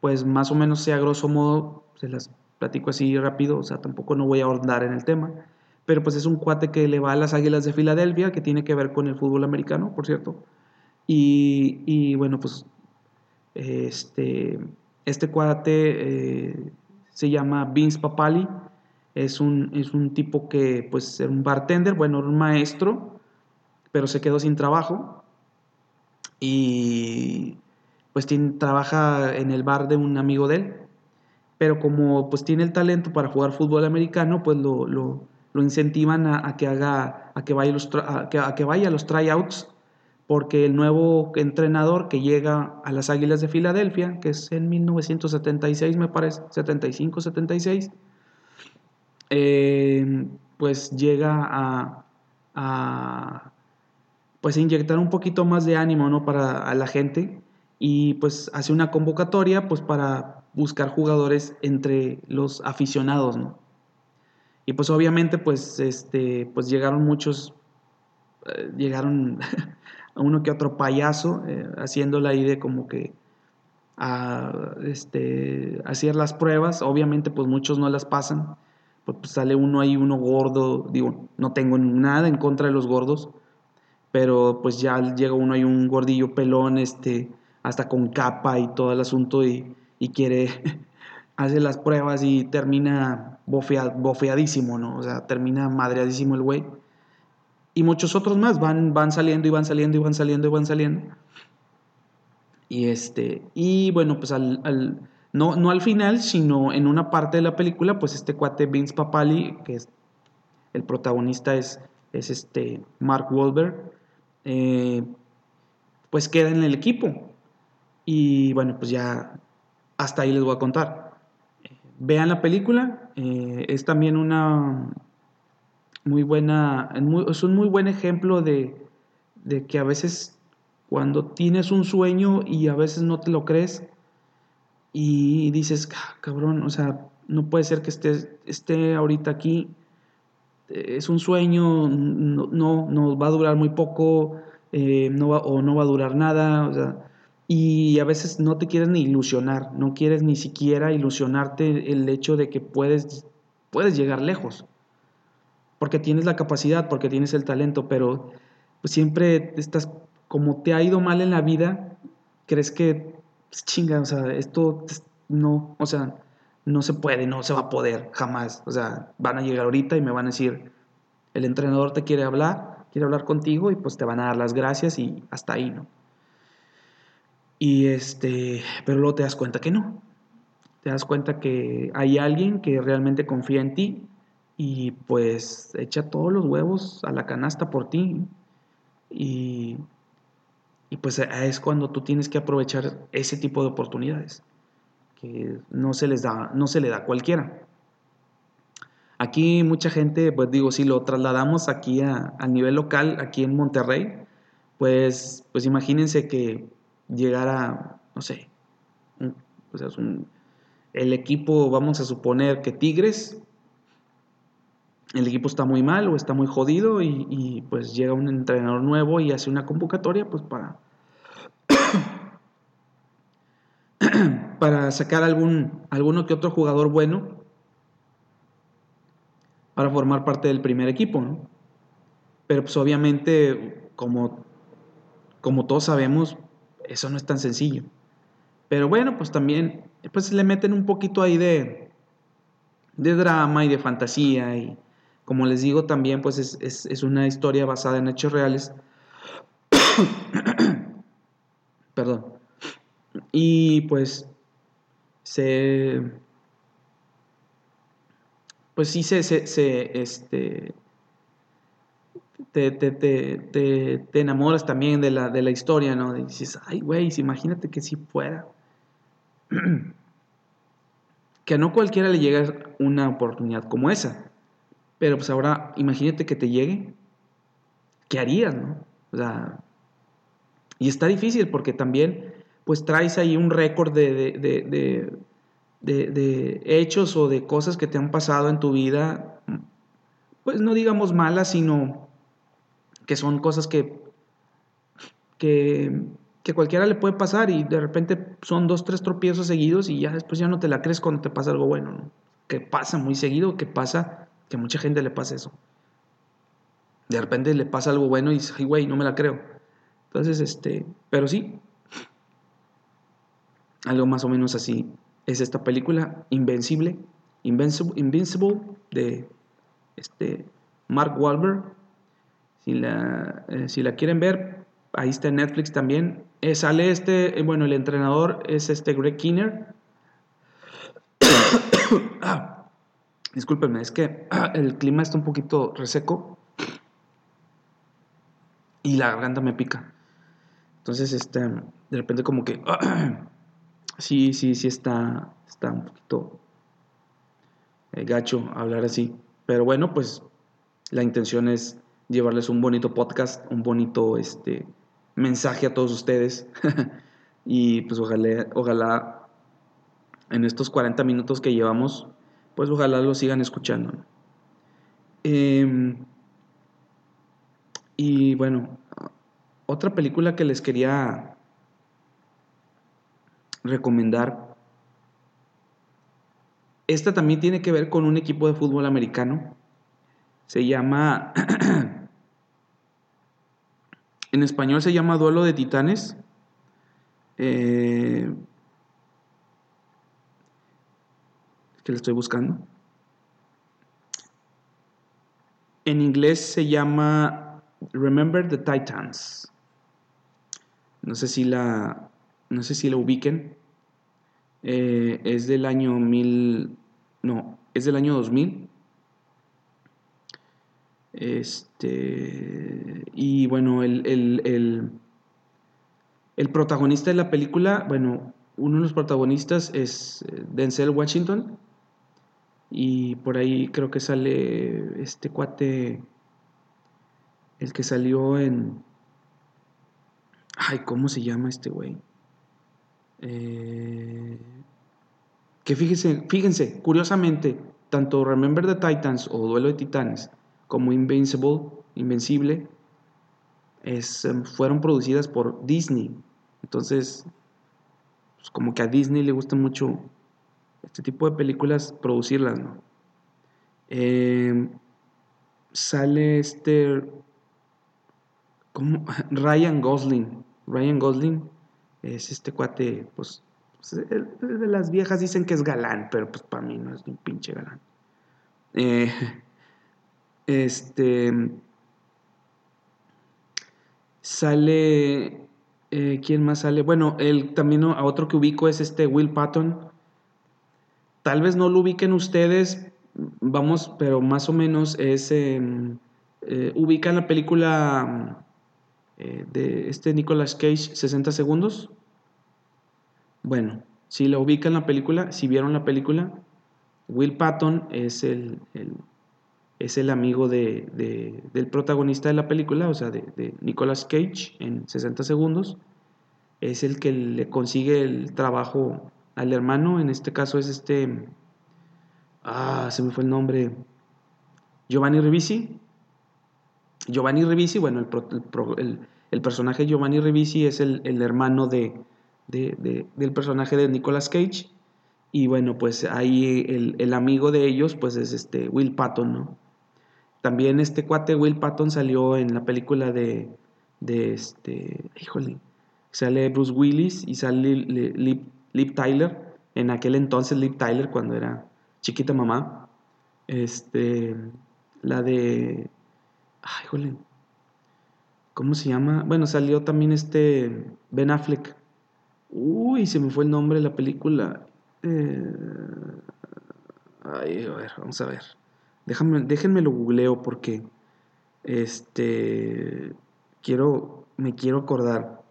pues más o menos sea grosso modo, se las platico así rápido, o sea, tampoco no voy a ahondar en el tema, pero pues es un cuate que le va a las Águilas de Filadelfia, que tiene que ver con el fútbol americano, por cierto, y, y bueno, pues este este cuate eh, se llama Vince Papali, es un, es un tipo que, pues, era un bartender, bueno, un maestro, pero se quedó sin trabajo y pues tiene, trabaja en el bar de un amigo de él, pero como pues tiene el talento para jugar fútbol americano, pues lo, lo, incentivan a, que haga, a que vaya los, a que, a que vaya a los tryouts porque el nuevo entrenador que llega a las Águilas de Filadelfia, que es en 1976, me parece, 75, 76, eh, pues llega a, pues inyectar un poquito más de ánimo ¿no? para la gente y pues hace una convocatoria pues para buscar jugadores entre los aficionados, ¿no? Y pues obviamente pues, este, pues llegaron muchos, eh, llegaron uno que otro payaso, eh, haciéndola ahí de como que a este, hacer las pruebas. Obviamente, pues muchos no las pasan. Pues, pues, sale uno ahí, uno gordo. Digo, no tengo nada en contra de los gordos. pero pues ya llega uno hay un gordillo pelón, este, hasta con capa y todo el asunto y, quiere, hace las pruebas y termina bofeadísimo, ¿no? O sea, termina madreadísimo el güey. Y muchos otros más van, van saliendo y van saliendo y van saliendo y van saliendo. Y este, y bueno, pues al, no, no al final, sino en una parte de la película, pues este cuate Vince Papali, que es el protagonista es, es este Mark Wahlberg, eh, pues queda en el equipo. Y bueno, pues ya hasta ahí les voy a contar. Vean la película, eh, es también una muy buena, es un muy buen ejemplo de, de que a veces cuando tienes un sueño y a veces no te lo crees y dices, ah, cabrón, o sea, no puede ser que esté, esté ahorita aquí, es un sueño, no, no, va a durar muy poco, eh, no o no va a durar nada, o sea, y a veces no te quieres ni ilusionar, no quieres ni siquiera ilusionarte el hecho de que puedes, puedes llegar lejos, porque tienes la capacidad, porque tienes el talento, pero pues siempre estás como te ha ido mal en la vida, crees que, pues, chinga, o sea, esto no, o sea, no se puede, no se va a poder, jamás. O sea, van a llegar ahorita y me van a decir, el entrenador te quiere hablar, quiere hablar contigo y pues te van a dar las gracias y hasta ahí, ¿no? Y este, pero luego te das cuenta que no. Te das cuenta que hay alguien que realmente confía en ti y pues echa todos los huevos a la canasta por ti. Y y pues es cuando tú tienes que aprovechar ese tipo de oportunidades, que no se les da, no se le da a cualquiera. Aquí mucha gente, pues digo, si lo trasladamos aquí a, nivel local, aquí en Monterrey, pues, pues imagínense que llegara, no sé, el equipo, vamos a suponer que Tigres, el equipo está muy mal o está muy jodido y, pues llega un entrenador nuevo y hace una convocatoria pues para para sacar algún alguno que otro jugador bueno para formar parte del primer equipo, ¿no? Pero pues obviamente como como todos sabemos eso no es tan sencillo. Pero bueno, pues también pues le meten un poquito ahí de de drama y de fantasía y como les digo, también pues es, una historia basada en hechos reales. Perdón. Y pues se... Pues sí se, se, este, te, te, enamoras también de la, de la historia, ¿no? Dices, ay, güey, imagínate que si fuera. que a no cualquiera le llega una oportunidad como esa. Pero pues ahora imagínate que te llegue, ¿qué harías, no? O sea, y está difícil porque también pues traes ahí un récord de, de, hechos o de cosas que te han pasado en tu vida, pues no digamos malas, sino que son cosas que, que, que cualquiera le puede pasar y de repente son dos, tres tropiezos seguidos y ya después ya no te la crees cuando te pasa algo bueno, ¿no? Que pasa muy seguido, que pasa que mucha gente le pasa eso. De repente le pasa algo bueno y dice, ay, güey, no me la creo. Entonces, este, pero sí, algo más o menos así es esta película, Invencible, Invincible, Invincible de este, Mark Wahlberg. Si la, eh, si la quieren ver, ahí está en Netflix también. Eh, sale este, eh, bueno, el entrenador es este Greg Kinner. ah, Discúlpenme, es que el clima está un poquito reseco y la garganta me pica. Entonces, este, de repente como que sí, sí, sí está, está un poquito gacho hablar así. Pero bueno, pues la intención es llevarles un bonito podcast, un bonito este, mensaje a todos ustedes. y pues ojalá, ojalá en estos 40 minutos que llevamos pues ojalá lo sigan escuchando. Em, y bueno, otra película que les quería recomendar. Esta también tiene que ver con un equipo de fútbol americano. Se llama En español se llama Duelo de Titanes. Eh, que le estoy buscando. En inglés se llama Remember the Titans. No sé si la, no sé si la ubiquen. Eh, es del año mil, no, es del año 2000. Este, y bueno, el, el, el, protagonista de la película, bueno, uno de los protagonistas es eh, Denzel Washington. Y por ahí creo que sale este cuate, el que salió en... Ay, ¿cómo se llama este güey? Eh, que fíjense, fíjense, curiosamente, tanto Remember the Titans o Duelo de Titanes como Invincible, Invencible, es, em, fueron producidas por Disney. Entonces, pues, como que a Disney le gusta mucho este tipo de películas producirlas, ¿no? Em, sale este. ¿Cómo? Ryan Gosling. Ryan Gosling es este cuate, pues, pues de las viejas dicen que es galán, pero pues para mí no es un pinche galán. Eh, este. Sale. Eh, ¿Quién más sale? Bueno, el, también a otro que ubico es este Will Patton. Tal vez no lo ubiquen ustedes, vamos, pero más o menos es. Eh, ubican la película eh, de este Nicolas Cage, 60 segundos. Bueno, si lo ubican la película, si vieron la película, Will Patton es el, es el amigo de, del protagonista de la película, o sea, de, de, Nicolas Cage en 60 segundos. Es el que le consigue el trabajo al hermano, en este caso es este... Ah, se me fue el nombre. Giovanni Ribisi. Giovanni Ribisi, bueno, el, personaje Giovanni Ribisi es el, hermano de, del personaje de Nicolas Cage. Y bueno, pues ahí el, amigo de ellos, pues es este Will Patton, ¿no? También este cuate Will Patton salió en la película de, de este, híjole, sale Bruce Willis y sale Lip, Tyler, en aquel entonces Lip Tyler cuando era chiquita mamá. Este, la de Ay, jole. ¿Cómo se llama? Bueno, salió también este Ben Affleck. Uy, se me fue el nombre de la película. Eh, ay, a ver, vamos a ver. Déjame, déjenme lo googleo porque este quiero, me quiero acordar.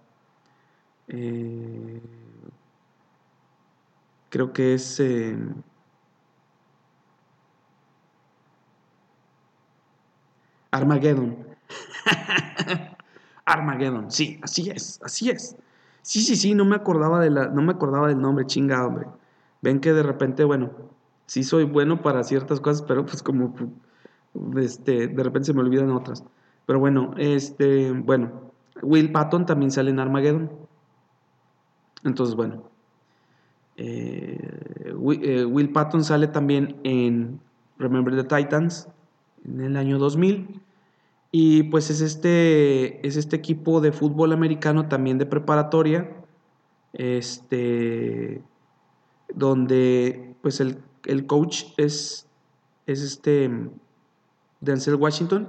Eh, creo que es eh, Armageddon. Armageddon, sí, así es, así es. Sí, sí, sí, no me acordaba de la, no me acordaba del nombre, chingado, hombre. Ven que de repente, bueno, sí soy bueno para ciertas cosas, pero pues como este, de repente se me olvidan otras. Pero bueno, este, bueno, Will Patton también sale en Armageddon. Entonces, bueno, eh, eh, Will Patton sale también en Remember the Titans en el año 2000. Y pues es este, es este equipo de fútbol americano también de preparatoria, este, donde pues el, coach es, es este Denzel Washington,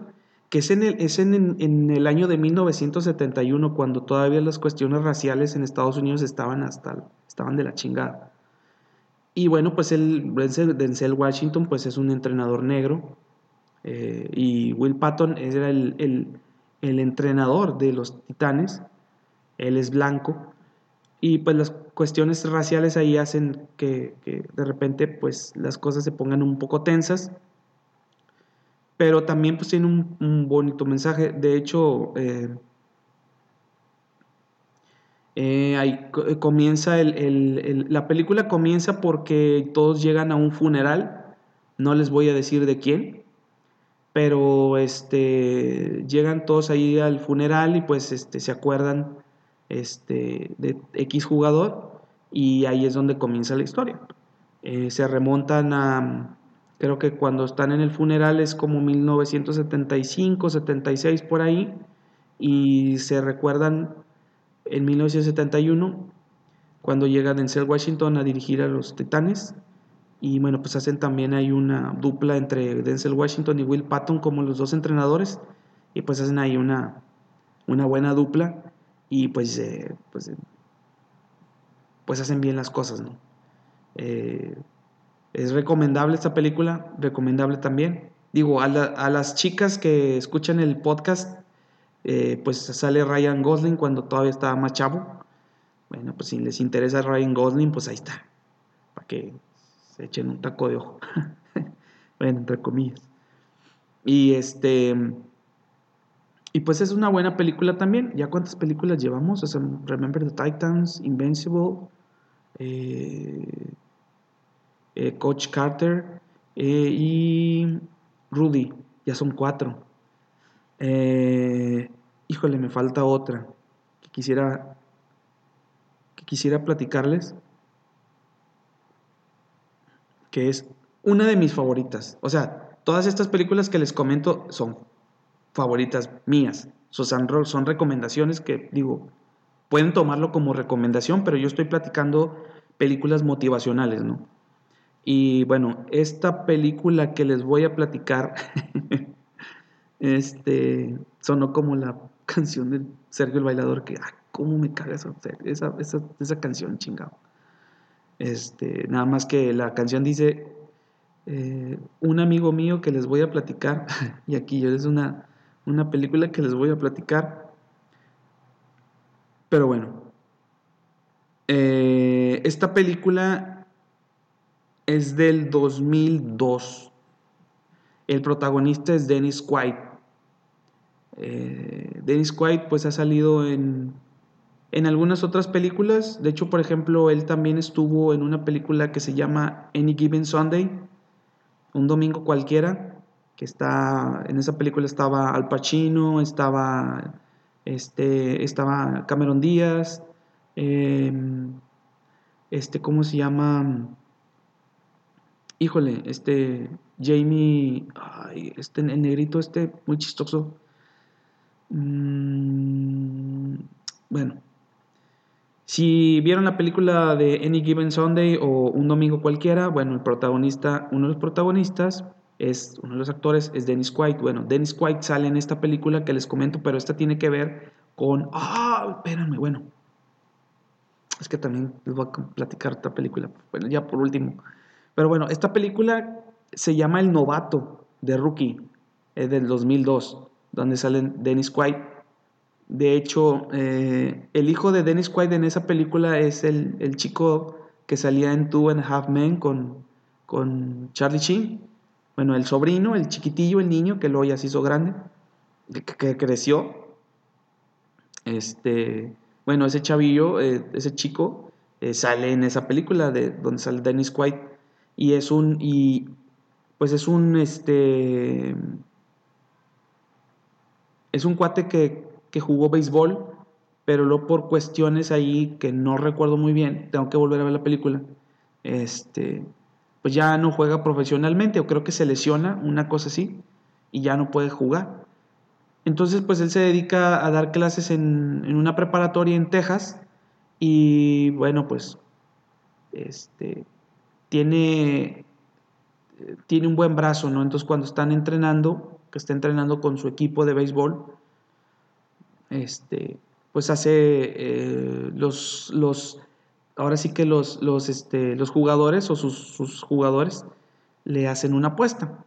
que es, en el, es en, en, el año de 1971, cuando todavía las cuestiones raciales en Estados Unidos estaban, hasta, estaban de la chingada. Y bueno, pues el Denzel Washington pues es un entrenador negro, eh, y Will Patton era el, entrenador de los Titanes. Él es blanco. Y pues las cuestiones raciales ahí hacen que, de repente pues las cosas se pongan un poco tensas. Pero también pues tiene un, bonito mensaje. De hecho, eh, eh, ahí comienza la película comienza porque todos llegan a un funeral. No les voy a decir de quién pero este, llegan todos ahí al funeral y pues este, se acuerdan este, de X jugador y ahí es donde comienza la historia. Eh, se remontan a, creo que cuando están en el funeral es como 1975, 76 por ahí, y se recuerdan en 1971 cuando llega Denzel Washington a dirigir a los Titanes y bueno, pues hacen también hay una dupla entre Denzel Washington y Will Patton como los dos entrenadores. Y pues hacen ahí una, una buena dupla. Y pues, eh, pues, eh, pues, hacen bien las cosas, ¿no? Eh, es recomendable esta película, recomendable también. Digo, a, las chicas que escuchan el podcast, pues sale Ryan Gosling cuando todavía estaba más chavo. Bueno, pues si les interesa Ryan Gosling, pues ahí está. Para que echen un taco de ojo. bueno, entre comillas. Y este. Y pues es una buena película también. ¿Ya cuántas películas llevamos? Remember the Titans, Invincible, eh, eh, Coach Carter eh, y Rudy. Ya son cuatro. híjole, me falta otra que quisiera que quisiera platicarles que es una de mis favoritas. O sea, todas estas películas que les comento son favoritas mías. Son, son recomendaciones que, digo, pueden tomarlo como recomendación, pero yo estoy platicando películas motivacionales, ¿no? Y bueno, esta película que les voy a platicar, este, sonó como la canción de Sergio el Bailador, que, ah, cómo me caga esa, esa, esa, esa canción, chingado. Este, nada más que la canción dice, eh, un amigo mío que les voy a platicar, y aquí es una, una película que les voy a platicar, pero bueno, eh, esta película es del 2002. El protagonista es Dennis Quaid. Eh, Dennis Quaid pues ha salido en en algunas otras películas. De hecho, por ejemplo, él también estuvo en una película que se llama Any Given Sunday, un domingo cualquiera, que está, en esa película estaba Al Pacino, estaba, este, estaba Cameron Díaz, em, este, ¿cómo se llama? Híjole, este, Jamie, ay, este, el negrito este, muy chistoso. Mm, bueno, si vieron la película de Any Given Sunday o Un Domingo Cualquiera, bueno, el protagonista, uno de los protagonistas es, uno de los actores es Dennis Quaid. Bueno, Dennis Quaid sale en esta película que les comento, pero esta tiene que ver con, ah, espérenme, bueno, es que también les voy a platicar otra película, bueno, ya por último. Pero bueno, esta película se llama El Novato de Rookie, es del 2002, donde salen Dennis Quaid de hecho, eh, el hijo de Dennis Quaid en esa película es el, chico que salía en Two and a Half Men con, con Charlie Sheen. Bueno, el sobrino, el chiquitillo, el niño, que luego ya se hizo grande, que, creció. Este, bueno, ese chavillo, eh, ese chico, eh, sale en esa película de donde sale Dennis Quaid. Y es un, y pues es un, este, es un cuate que que jugó béisbol, pero luego por cuestiones ahí que no recuerdo muy bien, tengo que volver a ver la película, este, pues ya no juega profesionalmente o creo que se lesiona, una cosa así, y ya no puede jugar. Entonces, pues él se dedica a dar clases en, en una preparatoria en Texas y bueno, pues este, tiene, tiene un buen brazo, ¿no? Entonces cuando están entrenando, que está entrenando con su equipo de béisbol, este, pues hace eh, los, los, ahora sí que los, los, este, los jugadores o sus, jugadores le hacen una apuesta,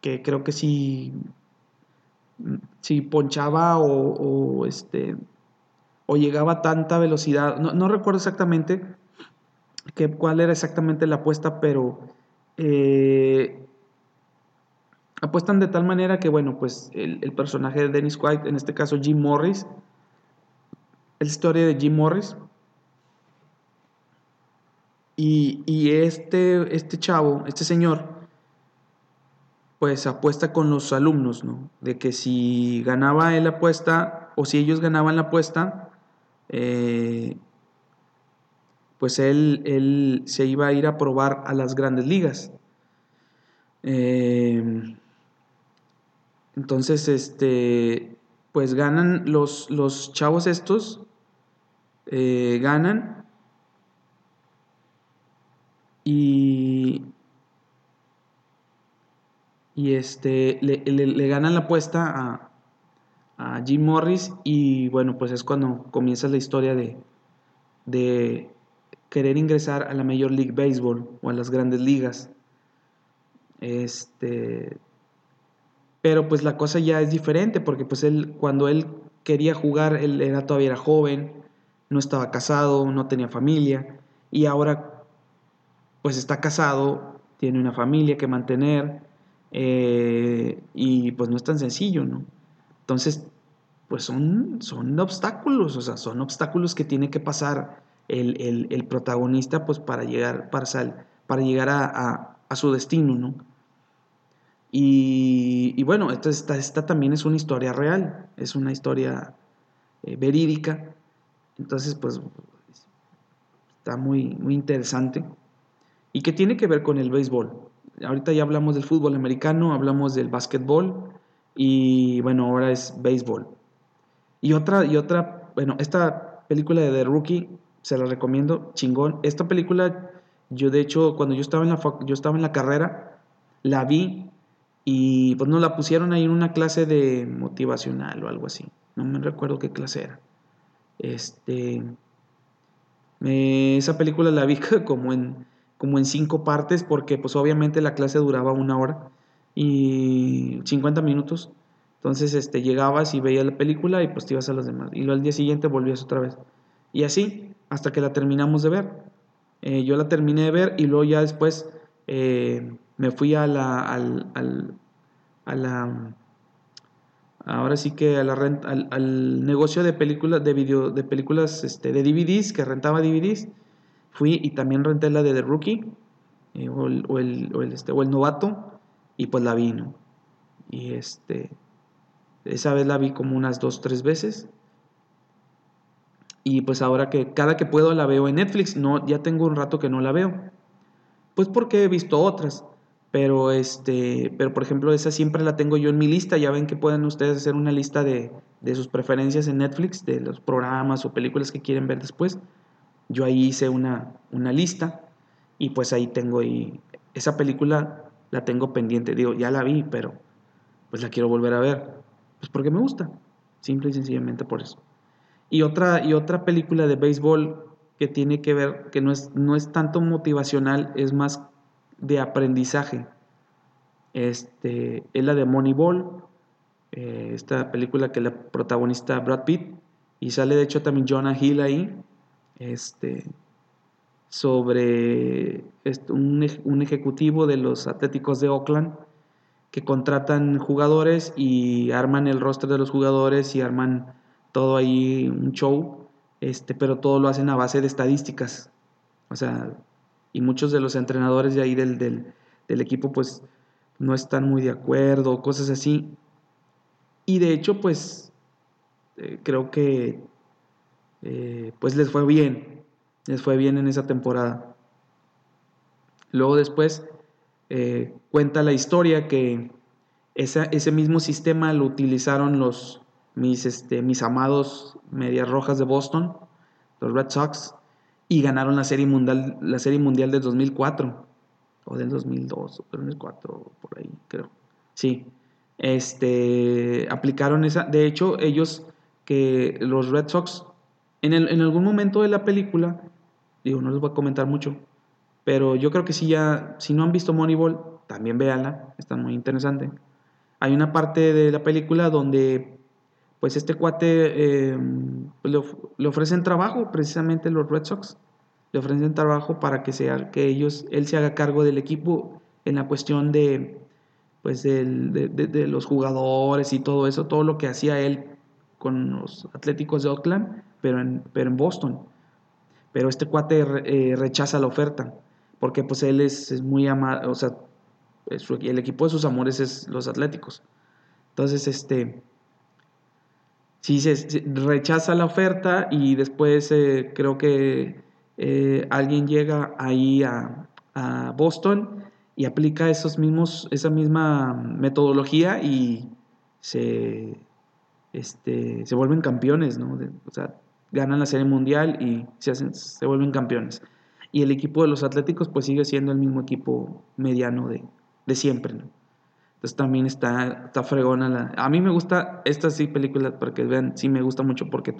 que creo que si, si ponchaba o, este, o llegaba a tanta velocidad, no, recuerdo exactamente que, cuál era exactamente la apuesta, pero eh, apuestan de tal manera que, bueno, pues el, personaje de Dennis White, en este caso Jim Morris, la historia de Jim Morris. Y, este, este chavo, este señor, pues apuesta con los alumnos, ¿no? De que si ganaba él la apuesta, o si ellos ganaban la apuesta, eh, pues él, él, se iba a ir a probar a las grandes ligas. Eh, entonces, este, pues ganan los, los chavos estos, eh, ganan y, y este, le, ganan la apuesta a, a, Jim Morris y bueno, pues es cuando comienza la historia de, de querer ingresar a la Major League Baseball o a las grandes ligas. Este, pero pues la cosa ya es diferente porque pues él cuando él quería jugar él era todavía era joven, no estaba casado, no tenía familia y ahora pues está casado, tiene una familia que mantener eh, y pues no es tan sencillo, ¿no? Entonces pues son, son obstáculos, o sea, son obstáculos que tiene que pasar el, protagonista pues para llegar, para, para llegar a, a su destino, ¿no? Y, bueno, esta, esta, también es una historia real, es una historia eh, verídica. Entonces, pues está muy, muy interesante. ¿Y qué tiene que ver con el béisbol? Ahorita ya hablamos del fútbol americano, hablamos del básquetbol y bueno, ahora es béisbol. Y otra, y otra, bueno, esta película de The Rookie se la recomiendo, chingón. Esta película, yo de hecho, cuando yo estaba en la, yo estaba en la carrera, la vi y pues nos la pusieron ahí en una clase de motivacional o algo así. No me recuerdo qué clase era. Este. esa película la vi como en, como en cinco partes porque pues obviamente la clase duraba una hora y 50 minutos. Entonces este, llegabas y veías la película y pues te ibas a los demás. Y luego al día siguiente volvías otra vez. Y así hasta que la terminamos de ver. Eh, yo la terminé de ver y luego ya después eh, me fui a la, al, a la ahora sí que a la renta, al, negocio de películas de video de películas este, de DVDs que rentaba DVDs fui y también renté la de The Rookie eh, o, el, o, el, este, o el novato y pues la vi ¿no? y este esa vez la vi como unas dos tres veces y pues ahora que cada que puedo la veo en Netflix no ya tengo un rato que no la veo pues porque he visto otras pero, este, pero por ejemplo, esa siempre la tengo yo en mi lista. Ya ven que pueden ustedes hacer una lista de, sus preferencias en Netflix, de los programas o películas que quieren ver después. Yo ahí hice una, una lista y pues ahí tengo esa película la tengo pendiente. Digo, ya la vi, pero pues la quiero volver a ver. Pues porque me gusta. Simple y sencillamente por eso. Y otra, y otra película de béisbol que tiene que ver, que no es, no es tanto motivacional, es más de aprendizaje. Este, es la de Moneyball, eh, esta película que la protagonista Brad Pitt, y sale de hecho también Jonah Hill ahí, este, sobre un, un, ejecutivo de los Atléticos de Oakland que contratan jugadores y arman el rostro de los jugadores y arman todo ahí un show, este, pero todo lo hacen a base de estadísticas. O sea, y muchos de los entrenadores de ahí del, del, equipo pues no están muy de acuerdo, cosas así. Y de hecho pues eh, creo que eh, pues les fue bien, les fue bien en esa temporada. Luego después eh, cuenta la historia que ese mismo sistema lo utilizaron los, mis, este, mis amados Medias Rojas de Boston, los Red Sox, y ganaron la Serie Mundial, la serie mundial del 2004 o del 2002 o 2004 por ahí creo. Sí. Este aplicaron esa, de hecho ellos que los Red Sox en, el, en algún momento de la película, digo, no les voy a comentar mucho, pero yo creo que si ya si no han visto Moneyball, también véanla, está muy interesante. Hay una parte de la película donde pues este cuate eh, le, ofrecen trabajo, precisamente los Red Sox, le ofrecen trabajo para que, sea, que ellos, él se haga cargo del equipo en la cuestión de, pues de, los jugadores y todo eso, todo lo que hacía él con los Atléticos de Oakland, pero en, pero en Boston. Pero este cuate eh, rechaza la oferta, porque pues él es, muy amado, o sea, el equipo de sus amores es los Atléticos. Entonces, este, si se, rechaza la oferta y después eh, creo que eh, alguien llega ahí a, Boston y aplica esos mismos, esa misma metodología y se, este, se vuelven campeones, ¿no? o sea, ganan la Serie Mundial y se, hacen, se vuelven campeones. Y el equipo de los Atléticos pues sigue siendo el mismo equipo mediano de, de siempre. Entonces también está, está fregona la... A mí me gusta esta sí película, para que vean, sí me gusta mucho porque,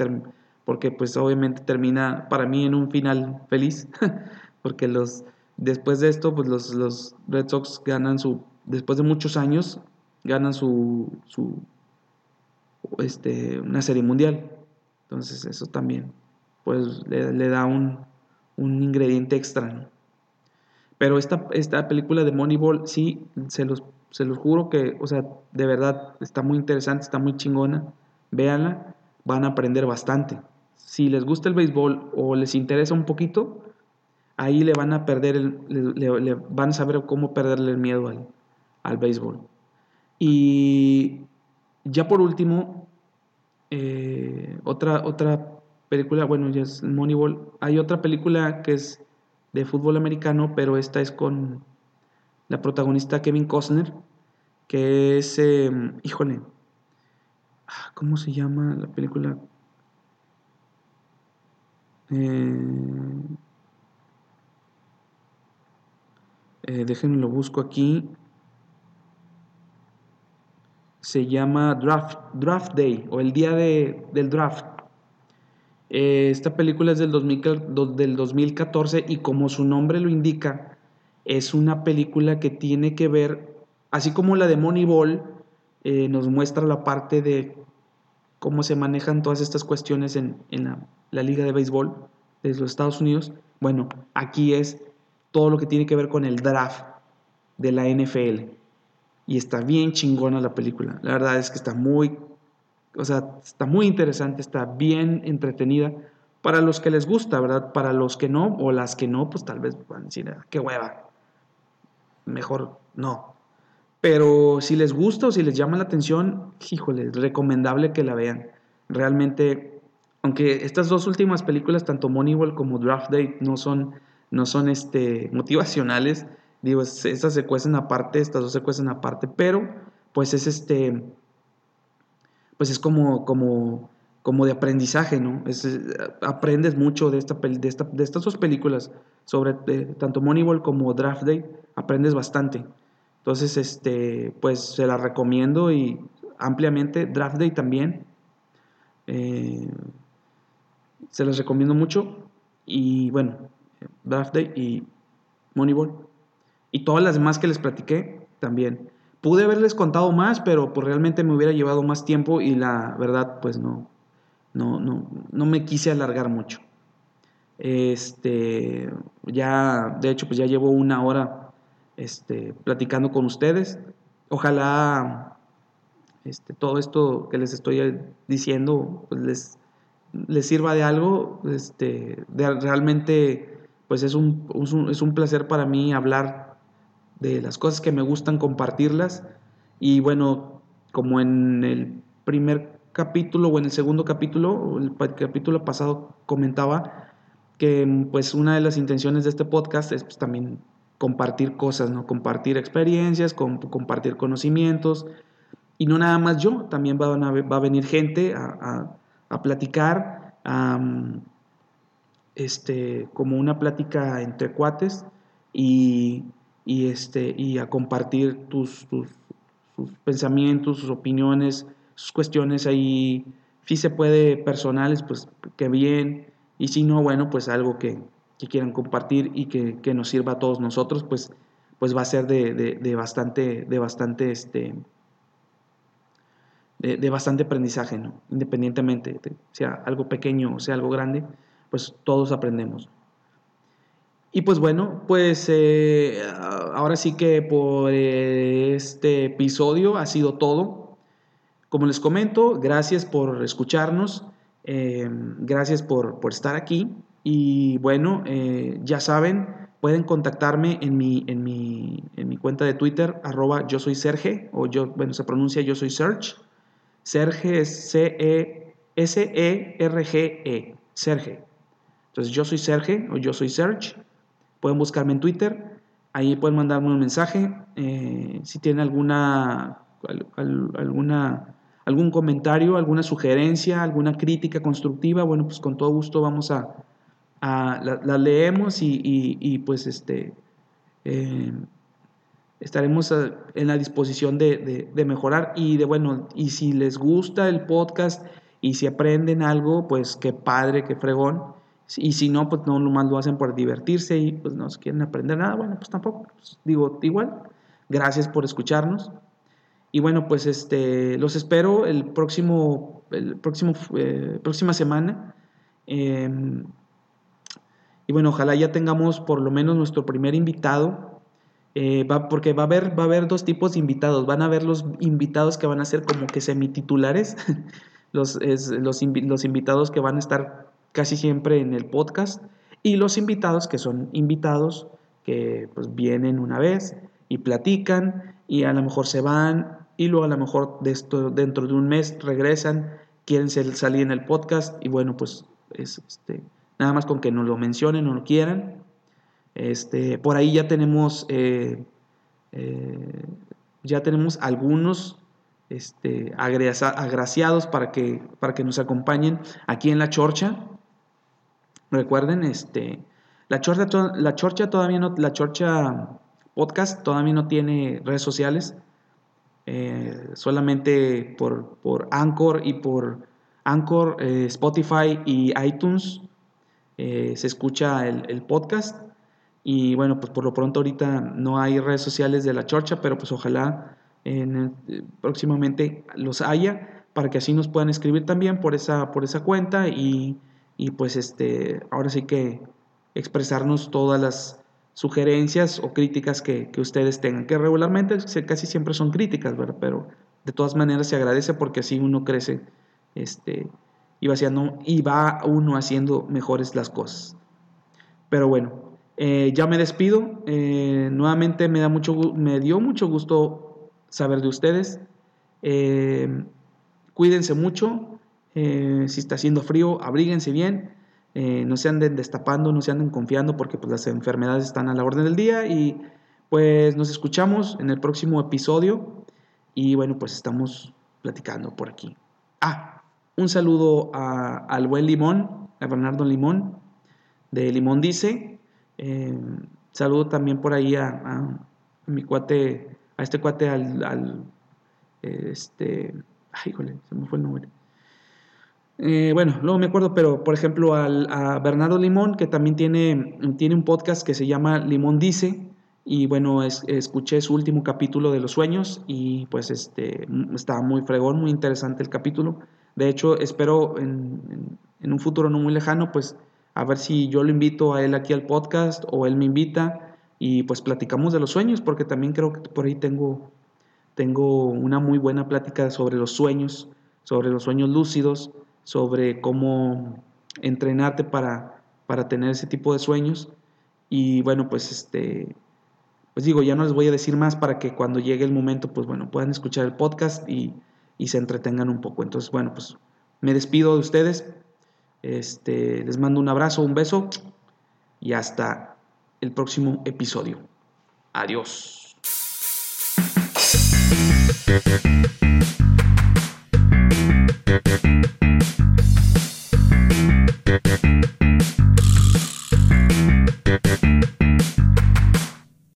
porque pues obviamente termina para mí en un final feliz, porque los, después de esto pues los, los Red Sox ganan su, después de muchos años, ganan su, su este, una serie mundial. Entonces eso también pues le, da un, un, ingrediente extra. Pero esta, esta película de Moneyball sí se los se los juro que, o sea, de verdad está muy interesante, está muy chingona. Véanla, van a aprender bastante. Si les gusta el béisbol o les interesa un poquito, ahí le van a perder, el, le, van a saber cómo perderle el miedo al, al béisbol. Y ya por último, eh, otra, otra película, bueno, ya es Moneyball. Hay otra película que es de fútbol americano, pero esta es con la protagonista Kevin Costner, que es, em, híjole, ah, ¿cómo se llama la película? Eh, eh, déjenme lo busco aquí. Se llama Draft, Draft Day o el día de, del draft. Eh, esta película es del, del 2014 y como su nombre lo indica, es una película que tiene que ver, así como la de Moneyball, eh, nos muestra la parte de cómo se manejan todas estas cuestiones en, la, liga de béisbol de los Estados Unidos. Bueno, aquí es todo lo que tiene que ver con el draft de la NFL. Y está bien chingona la película. La verdad es que está muy, o sea, está muy interesante, está bien entretenida. Para los que les gusta, ¿verdad? Para los que no, o las que no, pues tal vez van a decir, ah, qué hueva mejor no. Pero si les gusta o si les llama la atención, híjole, recomendable que la vean. Realmente, aunque estas dos últimas películas, tanto Moneyball como Draft Day, no son, no son este, motivacionales, digo, esas se cuecen aparte, estas dos se cuecen aparte, pero pues es este, pues es como, como, como de aprendizaje, ¿no? Es, aprendes mucho de, esta, de, esta, de estas dos películas, sobre eh, tanto Moneyball como Draft Day aprendes bastante. Entonces, este, pues se la recomiendo y ampliamente. Draft Day también. Eh, se las recomiendo mucho. Y bueno, Draft Day y Moneyball. Y todas las demás que les platiqué también. Pude haberles contado más, pero pues realmente me hubiera llevado más tiempo y la verdad, pues no, no, no, no me quise alargar mucho. Este, ya, de hecho, pues ya llevo una hora este, platicando con ustedes. Ojalá este, todo esto que les estoy diciendo pues les, les, sirva de algo. Este, realmente pues es un, es un placer para mí hablar de las cosas que me gustan, compartirlas. Y bueno, como en el primer capítulo o en el segundo capítulo, el capítulo pasado comentaba que pues una de las intenciones de este podcast es pues, también compartir cosas, ¿no? Compartir experiencias, compartir conocimientos. Y no nada más yo, también va a, va a venir gente a, a, platicar, este, como una plática entre cuates y, y, este, y a compartir tus, tus, pensamientos, sus opiniones, sus cuestiones ahí, si se puede personales, pues que bien, y si no, bueno, pues algo que, que quieran compartir y que, nos sirva a todos nosotros, pues, pues va a ser de, bastante, de bastante, este, de, bastante aprendizaje, ¿no? Independientemente, sea algo pequeño o sea algo grande, pues todos aprendemos. Y pues bueno, pues eh, ahora sí que por este episodio ha sido todo. Como les comento, gracias por escucharnos, eh, gracias por, por estar aquí. Y bueno, eh, ya saben, pueden contactarme en mi, en mi, en mi cuenta de Twitter, arroba yo soy Serge, o yo, bueno, se pronuncia yo soy Serge. Serge es C-E-S-E-R-G-E, -E, Serge. Entonces yo soy Serge o yo soy Serge. Pueden buscarme en Twitter, ahí pueden mandarme un mensaje. Eh, si tienen alguna, alguna, algún comentario, alguna sugerencia, alguna crítica constructiva, bueno, pues con todo gusto vamos a, la, leemos y, pues este, eh, estaremos en la disposición de, mejorar y de, bueno, y si les gusta el podcast y si aprenden algo, pues qué padre, qué fregón. Y si no, pues no más lo hacen por divertirse y pues no quieren aprender nada, bueno, pues tampoco. Pues, digo, igual, gracias por escucharnos. Y bueno, pues este, los espero el próximo, el próximo, eh, próxima semana. Em, y bueno, ojalá ya tengamos por lo menos nuestro primer invitado. Eh, va, porque va a, haber, va a haber dos tipos de invitados. Van a haber los invitados que van a ser como que semititulares, los, los, los invitados que van a estar casi siempre en el podcast, y los invitados que son invitados que pues vienen una vez y platican y a lo mejor se van y luego a lo mejor dentro de un mes regresan, quieren salir en el podcast y bueno, pues es, este, nada más con que nos lo mencionen o lo quieran. Este, por ahí ya tenemos, eh, eh, ya tenemos algunos este, agraciados para que, para que nos acompañen aquí en la chorcha. Recuerden, este, la chorcha, la chorcha todavía no, la chorcha podcast todavía no tiene redes sociales. Eh, solamente por, por Anchor y por Anchor, Spotify y iTunes eh, se escucha el, podcast. Y bueno, pues por lo pronto ahorita no hay redes sociales de la chorcha, pero pues ojalá en, próximamente los haya para que así nos puedan escribir también por esa, por esa cuenta y, pues este, ahora sí que expresarnos todas las sugerencias o críticas que, ustedes tengan, que regularmente casi siempre son críticas, ¿verdad? Pero de todas maneras se agradece porque así uno crece este, y va, haciendo, y va uno haciendo mejores las cosas. Pero bueno, eh, ya me despido. Eh, nuevamente me, da mucho, me dio mucho gusto saber de ustedes. Eh, cuídense mucho. Si está haciendo frío, abríguense bien. no se anden destapando, no se anden confiando porque pues, las enfermedades están a la orden del día. Y pues nos escuchamos en el próximo episodio. Y bueno, pues estamos platicando por aquí. Ah, un saludo al buen Limón, a Bernardo Limón, de Limón Dice. Eh, saludo también por ahí a, mi cuate, a este cuate, al, este, ay, híjole, se me fue el nombre. Eh, bueno, luego me acuerdo, pero por ejemplo al, a Bernardo Limón, que también tiene, tiene un podcast que se llama Limón Dice, y bueno, escuché su último capítulo de los sueños y pues este, estaba muy fregón, muy interesante el capítulo. De hecho, espero en, un futuro no muy lejano, pues a ver si yo lo invito a él aquí al podcast o él me invita y pues platicamos de los sueños, porque también creo que por ahí tengo, tengo una muy buena plática sobre los sueños, sobre los sueños lúcidos, sobre cómo entrenarte para, para tener ese tipo de sueños. Y bueno, pues este, pues digo, ya no les voy a decir más para que cuando llegue el momento, pues bueno, puedan escuchar el podcast y y se entretengan un poco. Entonces, bueno, pues me despido de ustedes. Este, les mando un abrazo, un beso y hasta el próximo episodio. Adiós.